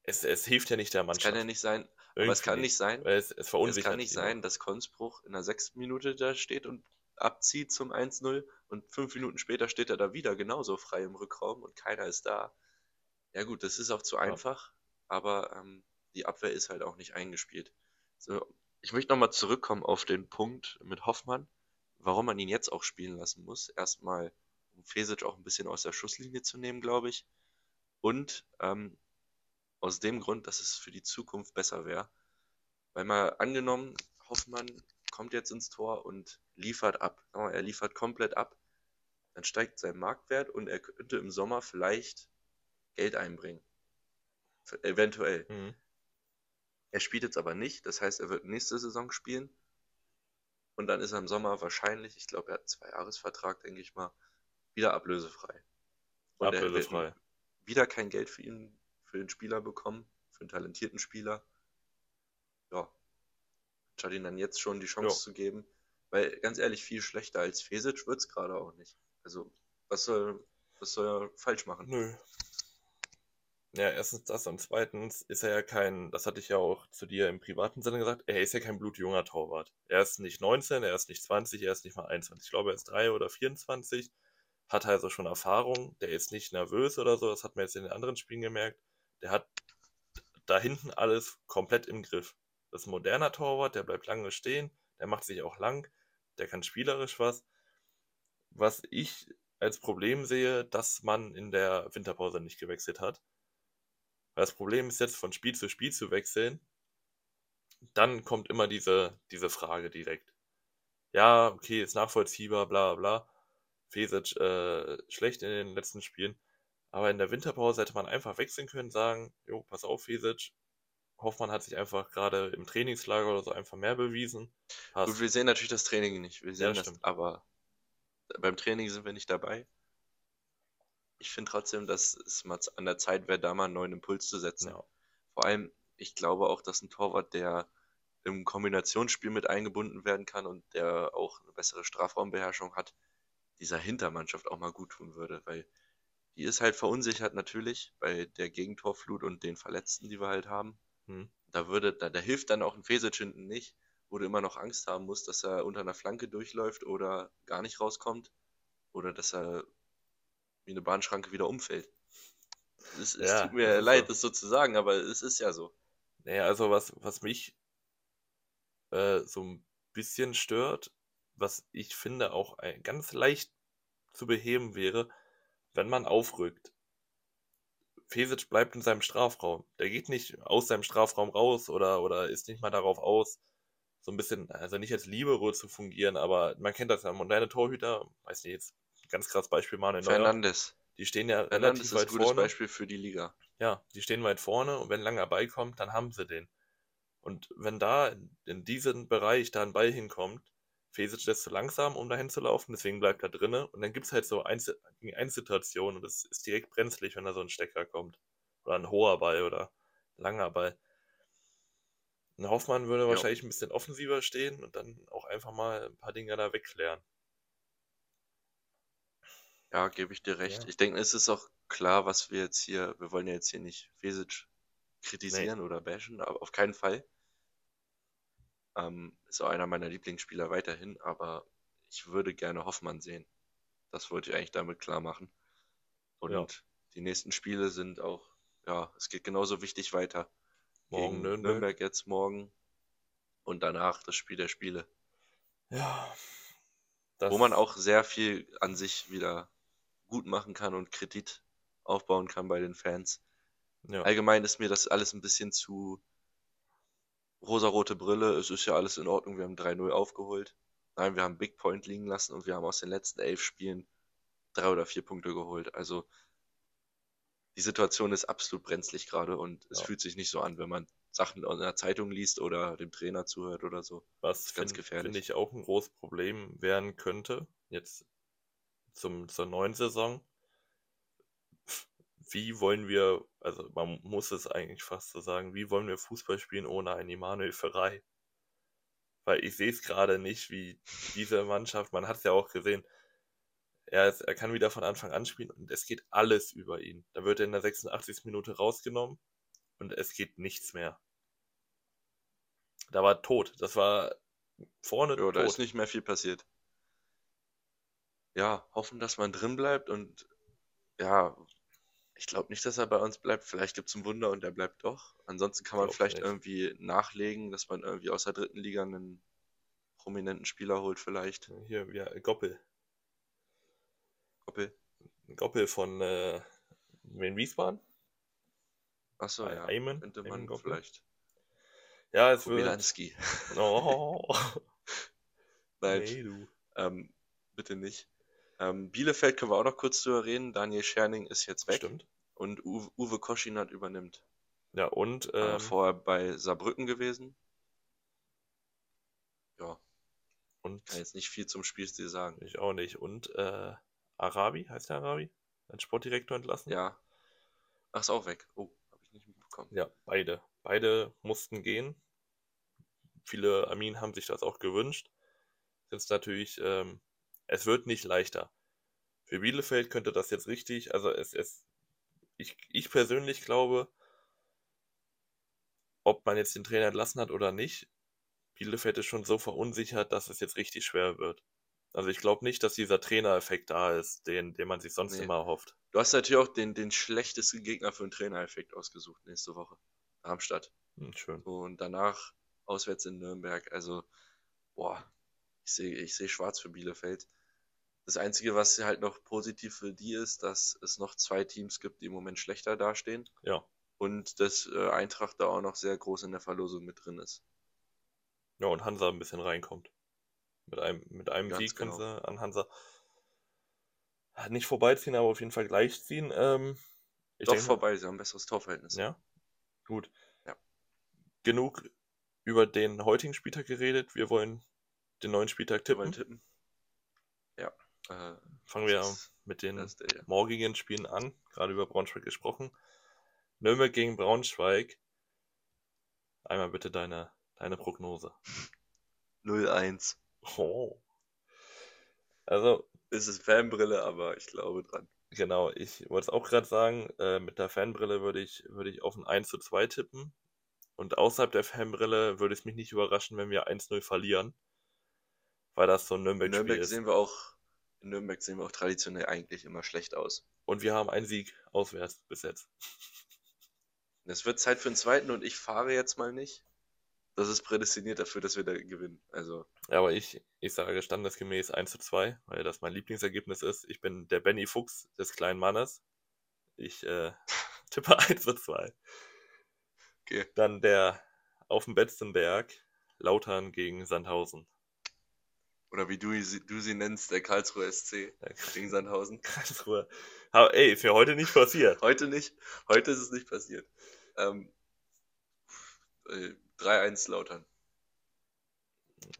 es, es hilft ja nicht der Mannschaft. Es kann ja nicht sein, aber es kann nicht sein, es, es, es kann nicht sein, dass Konspruch in der sechsten Minute da steht und abzieht zum 1-0 und fünf Minuten später steht er da wieder genauso frei im Rückraum und keiner ist da. Ja gut, das ist auch zu einfach, aber ähm, die Abwehr ist halt auch nicht eingespielt. So, ich möchte nochmal zurückkommen auf den Punkt mit Hoffmann, warum man ihn jetzt auch spielen lassen muss. Erstmal, um Fesic auch ein bisschen aus der Schusslinie zu nehmen, glaube ich. Und ähm, aus dem Grund, dass es für die Zukunft besser wäre. Weil mal angenommen, Hoffmann kommt jetzt ins Tor und liefert ab. Er liefert komplett ab. Dann steigt sein Marktwert und er könnte im Sommer vielleicht Geld einbringen. Eventuell. Mhm. Er spielt jetzt aber nicht, das heißt, er wird nächste Saison spielen. Und dann ist er im Sommer wahrscheinlich, ich glaube, er hat einen Zwei-Jahres-Vertrag, denke ich mal, wieder ablösefrei. Und ablösefrei. er wird wieder kein Geld für ihn, für den Spieler bekommen, für einen talentierten Spieler. Ja. Statt ihm dann jetzt schon die Chance jo. zu geben. Weil, ganz ehrlich, viel schlechter als Fesic wird es gerade auch nicht. Also, was soll, was soll er falsch machen? Nö. Ja, erstens das und zweitens ist er ja kein, das hatte ich ja auch zu dir im privaten Sinne gesagt, er ist ja kein blutjunger Torwart. Er ist nicht 19, er ist nicht 20, er ist nicht mal 21. Ich glaube, er ist 3 oder 24, hat also schon Erfahrung, der ist nicht nervös oder so, das hat man jetzt in den anderen Spielen gemerkt. Der hat da hinten alles komplett im Griff. Das ist ein moderner Torwart, der bleibt lange stehen, der macht sich auch lang, der kann spielerisch was. Was ich als Problem sehe, dass man in der Winterpause nicht gewechselt hat. Weil das Problem ist jetzt, von Spiel zu Spiel zu wechseln, dann kommt immer diese, diese Frage direkt. Ja, okay, ist nachvollziehbar, bla bla. Fesic äh, schlecht in den letzten Spielen. Aber in der Winterpause hätte man einfach wechseln können, sagen, jo, pass auf, Fesic. Hoffmann hat sich einfach gerade im Trainingslager oder so einfach mehr bewiesen. Passt. Gut, wir sehen natürlich das Training nicht. Wir sehen ja, das, aber beim Training sind wir nicht dabei ich finde trotzdem, dass es mal an der Zeit wäre, da mal einen neuen Impuls zu setzen. Ja. Vor allem, ich glaube auch, dass ein Torwart, der im Kombinationsspiel mit eingebunden werden kann und der auch eine bessere Strafraumbeherrschung hat, dieser Hintermannschaft auch mal gut tun würde, weil die ist halt verunsichert natürlich bei der Gegentorflut und den Verletzten, die wir halt haben. Hm. Da würde, da, da hilft dann auch ein Fesic hinten nicht, wo du immer noch Angst haben musst, dass er unter einer Flanke durchläuft oder gar nicht rauskommt oder dass er wie eine Bahnschranke wieder umfällt. Es, es ja, tut mir leid, so. das so zu sagen, aber es ist ja so. Naja, also was, was mich äh, so ein bisschen stört, was ich finde auch ganz leicht zu beheben wäre, wenn man aufrückt. Fesic bleibt in seinem Strafraum. Der geht nicht aus seinem Strafraum raus oder, oder ist nicht mal darauf aus, so ein bisschen, also nicht als Libero zu fungieren, aber man kennt das ja, moderne Torhüter, weiß nicht, jetzt ganz krass Beispiel Manuel Neuer. Fernandes. Die stehen ja Fernandes relativ weit vorne. ist ein gutes vorne. Beispiel für die Liga. Ja, die stehen weit vorne und wenn langer Ball kommt, dann haben sie den. Und wenn da in diesen Bereich da ein Ball hinkommt, Fesic ist zu langsam, um dahin zu laufen, deswegen bleibt er drinne. Und dann gibt es halt so Einzel Situationen und das ist direkt brenzlig, wenn da so ein Stecker kommt. Oder ein hoher Ball oder langer Ball. Ein Hoffmann würde ja. wahrscheinlich ein bisschen offensiver stehen und dann auch einfach mal ein paar Dinge da wegklären. Ja, gebe ich dir recht. Ja. Ich denke, es ist auch klar, was wir jetzt hier, wir wollen ja jetzt hier nicht Fesic kritisieren nee. oder bashen, aber auf keinen Fall. Ähm, ist auch einer meiner Lieblingsspieler weiterhin, aber ich würde gerne Hoffmann sehen. Das wollte ich eigentlich damit klar machen. Und ja. die nächsten Spiele sind auch, ja, es geht genauso wichtig weiter. Morgen Gegen Nürnberg. Nürnberg jetzt morgen und danach das Spiel der Spiele. Ja. Wo man auch sehr viel an sich wieder gut machen kann und Kredit aufbauen kann bei den Fans. Ja. Allgemein ist mir das alles ein bisschen zu rosarote Brille. Es ist ja alles in Ordnung. Wir haben 3-0 aufgeholt. Nein, wir haben Big Point liegen lassen und wir haben aus den letzten elf Spielen drei oder vier Punkte geholt. Also die Situation ist absolut brenzlig gerade und es ja. fühlt sich nicht so an, wenn man Sachen in der Zeitung liest oder dem Trainer zuhört oder so. Was ganz find, gefährlich. Finde ich auch ein großes Problem werden könnte. Jetzt zum, zur neuen Saison. Wie wollen wir, also man muss es eigentlich fast so sagen, wie wollen wir Fußball spielen ohne einen Immanuel Ferrei? Weil ich sehe es gerade nicht, wie diese Mannschaft, man hat es ja auch gesehen, er, ist, er kann wieder von Anfang an spielen und es geht alles über ihn. Da wird er in der 86. Minute rausgenommen und es geht nichts mehr. Da war tot. Das war vorne ja, tot. da ist nicht mehr viel passiert. Ja, hoffen, dass man drin bleibt und ja, ich glaube nicht, dass er bei uns bleibt. Vielleicht gibt es ein Wunder und er bleibt doch. Ansonsten kann man vielleicht nicht. irgendwie nachlegen, dass man irgendwie aus der dritten Liga einen prominenten Spieler holt, vielleicht. Hier, ja, Goppel. Goppel? Goppel von äh, Wiesbaden. Achso, ja. Ayman, könnte man Ayman vielleicht. Ja, es Kubilanski. wird. Oh. Nein, nee, du. Ähm, bitte nicht. Ähm, Bielefeld können wir auch noch kurz drüber reden. Daniel Scherning ist jetzt weg. Stimmt. Und Uwe, Uwe Koschinat übernimmt. Ja, und. Ähm, äh, vorher bei Saarbrücken gewesen. Ja. Und. Kann jetzt nicht viel zum Spielstil sagen. Ich auch nicht. Und äh, Arabi, heißt der Arabi? Ein Sportdirektor entlassen? Ja. Ach, ist auch weg. Oh, habe ich nicht mitbekommen. Ja, beide. Beide mussten gehen. Viele Armin haben sich das auch gewünscht. Jetzt natürlich ähm, es wird nicht leichter. Für Bielefeld könnte das jetzt richtig, also es, es ich, ich persönlich glaube, ob man jetzt den Trainer entlassen hat oder nicht, Bielefeld ist schon so verunsichert, dass es jetzt richtig schwer wird. Also ich glaube nicht, dass dieser Trainereffekt da ist, den, den man sich sonst nee. immer hofft. Du hast natürlich auch den, den schlechtesten Gegner für einen Trainereffekt ausgesucht nächste Woche. Darmstadt. Hm, schön. Und danach auswärts in Nürnberg. Also, boah, ich sehe ich seh schwarz für Bielefeld. Das Einzige, was halt noch positiv für die ist, dass es noch zwei Teams gibt, die im Moment schlechter dastehen. Ja. Und dass äh, Eintracht da auch noch sehr groß in der Verlosung mit drin ist. Ja, und Hansa ein bisschen reinkommt. Mit einem, mit einem Sieg können genau. sie an Hansa nicht vorbeiziehen, aber auf jeden Fall gleichziehen. Ähm, Doch denke, vorbei, sie haben ein besseres Torverhältnis. Ja, gut. Ja. Genug über den heutigen Spieltag geredet. Wir wollen den neuen Spieltag tippen. Tippen. Ja. Äh, Fangen wir mit den der, morgigen Spielen an, gerade über Braunschweig gesprochen. Nürnberg gegen Braunschweig. Einmal bitte deine, deine Prognose. 0-1. Oh. Also. Es ist Fanbrille, aber ich glaube dran. Genau, ich wollte es auch gerade sagen, äh, mit der Fanbrille würde ich, würde ich auf ein 1 zu 2 tippen. Und außerhalb der Fanbrille würde es mich nicht überraschen, wenn wir 1-0 verlieren. Weil das so ein Nürnberg-Spiel Nürnberg ist. sehen wir auch in Nürnberg sehen wir auch traditionell eigentlich immer schlecht aus. Und wir haben einen Sieg auswärts bis jetzt. Es wird Zeit für einen zweiten und ich fahre jetzt mal nicht. Das ist prädestiniert dafür, dass wir da gewinnen. Also. Ja, aber ich, ich sage standesgemäß 1 zu 2, weil das mein Lieblingsergebnis ist. Ich bin der Benny Fuchs des kleinen Mannes. Ich äh, tippe 1 zu 2. Okay. Dann der auf dem Betzenberg, Lautern gegen Sandhausen. Oder wie du, du sie nennst, der Karlsruher SC gegen Sandhausen. Karlsruhe. Aber ey, ist ja heute nicht passiert. heute nicht. Heute ist es nicht passiert. Ähm, äh, 3-1 Lautern.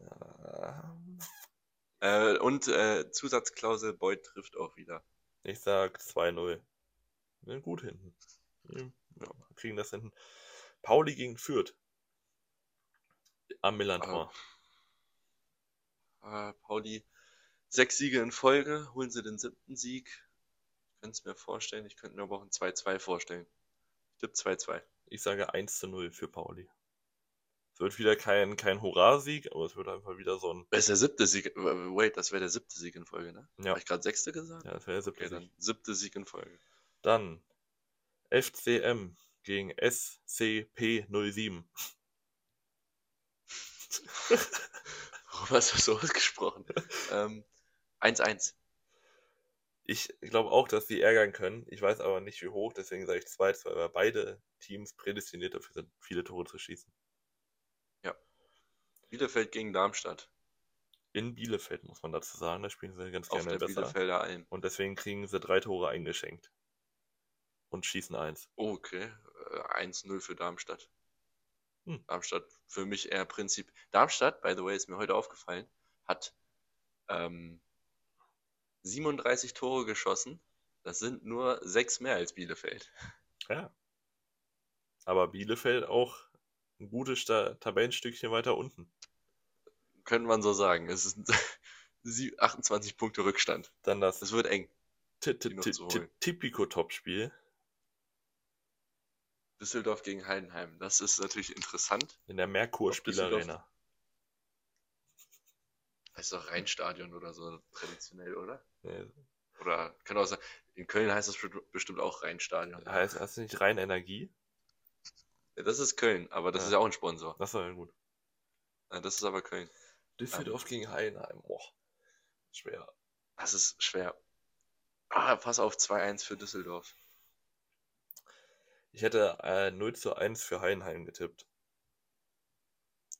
Ja. Äh, und äh, Zusatzklausel, Beuth trifft auch wieder. Ich sag 2-0. Ja, gut hinten. Ja, kriegen das hinten. Pauli gegen Fürth. Am Millantor. Ah. Äh, Pauli, sechs Siege in Folge, holen sie den siebten Sieg. Ich könnte es mir vorstellen, ich könnte mir aber auch ein 2-2 vorstellen. Ich tippe 2-2. Ich sage 1 0 für Pauli. Es wird wieder kein, kein Hurra-Sieg, aber es wird einfach wieder so ein. Das ist der siebte Sieg. Wait, das wäre der siebte Sieg in Folge, ne? Ja. Habe ich gerade sechste gesagt? Ja, das wäre der siebte okay, Sieg. Dann siebte Sieg in Folge. Dann FCM gegen SCP-07. Warum hast du so ausgesprochen? 1-1. Ähm, ich glaube auch, dass sie ärgern können. Ich weiß aber nicht, wie hoch, deswegen sage ich 2-2, weil beide Teams prädestiniert dafür sind, viele Tore zu schießen. Ja. Bielefeld gegen Darmstadt. In Bielefeld, muss man dazu sagen, da spielen sie ganz Auf gerne der besser. Bielefelder Alm. Und deswegen kriegen sie drei Tore eingeschenkt. Und schießen eins. Oh, okay. 1-0 äh, für Darmstadt. Hm. Darmstadt für mich eher Prinzip. Darmstadt, by the way, ist mir heute aufgefallen, hat ähm, 37 Tore geschossen. Das sind nur sechs mehr als Bielefeld. Ja. Aber Bielefeld auch ein gutes Tabellenstückchen weiter unten. Könnte man so sagen. Es ist 28 Punkte Rückstand. Dann das. Es wird eng. Tipico-Topspiel. Düsseldorf gegen Heidenheim. Das ist natürlich interessant. In der Merkur-Spielarena. Heißt doch Rheinstadion oder so traditionell, oder? Nee. Oder kann auch sein, in Köln heißt das bestimmt auch Rheinstadion. Heißt das nicht Rheinenergie? Ja, das ist Köln, aber das ja. ist ja auch ein Sponsor. Das war ja gut. Ja, das ist aber Köln. Düsseldorf um, gegen Heidenheim. Boah. Schwer. Das ist schwer. Ah, pass auf, 2-1 für Düsseldorf. Ich hätte äh, 0 zu 1 für Heidenheim getippt.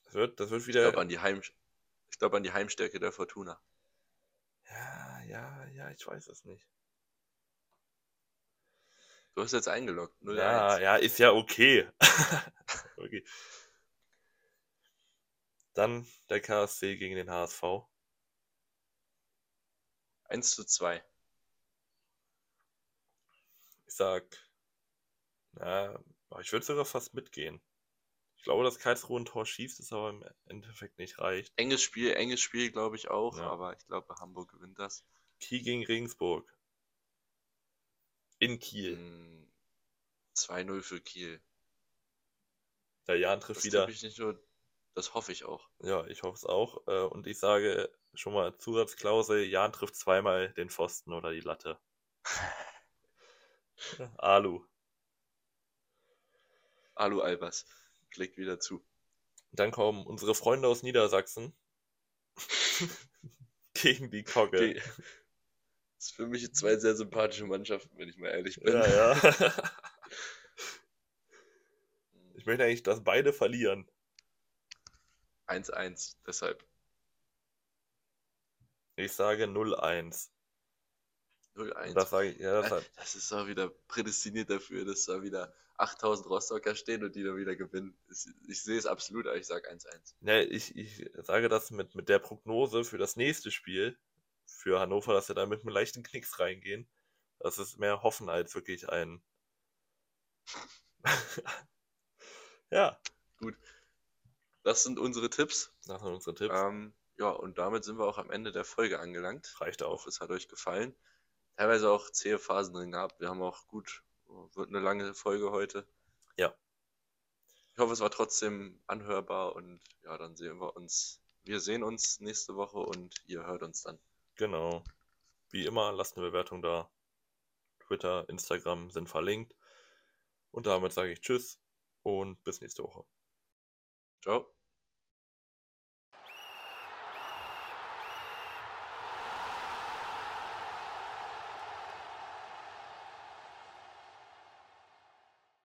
Das wird, das wird wieder. Ich glaube an, die Heim, glaub an die Heimstärke der Fortuna. Ja, ja, ja, ich weiß es nicht. Du hast jetzt eingeloggt. 0 ja, 1. ja, ist ja okay. okay. Dann der KSC gegen den HSV. 1 zu 2. Ich sag, na, ich würde sogar fast mitgehen. Ich glaube, dass Karlsruhe ein Tor schießt, es aber im Endeffekt nicht reicht. Enges Spiel, enges Spiel, glaube ich auch, ja. aber ich glaube, Hamburg gewinnt das. Kiel gegen Regensburg. In Kiel. 2-0 hm, für Kiel. Der Jan trifft das wieder. Ich nicht nur, das hoffe ich auch. Ja, ich hoffe es auch. Äh, und ich sage schon mal Zusatzklausel, Jan trifft zweimal den Pfosten oder die Latte. Alu. Alu Albers. Klickt wieder zu. Dann kommen unsere Freunde aus Niedersachsen gegen die Kogge. Das ist für mich zwei sehr sympathische Mannschaften, wenn ich mal ehrlich bin. Ja, ja. ich möchte eigentlich, dass beide verlieren. 1-1, deshalb. Ich sage 0-1. 0-1. Das, sage ich, ja, das, das ist auch wieder prädestiniert dafür, dass da wieder 8000 Rostocker stehen und die dann wieder gewinnen. Ich, sehe es absolut, aber ich sage 1-1. Ja, ich, ich sage das mit, mit der Prognose für das nächste Spiel für Hannover, dass sie da mit einem leichten Knicks reingehen. Das ist mehr Hoffen als wirklich ein. ja. Gut. Das sind unsere Tipps. Das sind unsere Tipps. Ähm, ja, und damit sind wir auch am Ende der Folge angelangt. Reicht auch. Es hat euch gefallen. Teilweise auch zähe Phasen drin gehabt. Wir haben auch gut wird eine lange Folge heute. Ja. Ich hoffe, es war trotzdem anhörbar und ja, dann sehen wir uns. Wir sehen uns nächste Woche und ihr hört uns dann. Genau. Wie immer, lasst eine Bewertung da. Twitter, Instagram sind verlinkt. Und damit sage ich Tschüss und bis nächste Woche. Ciao.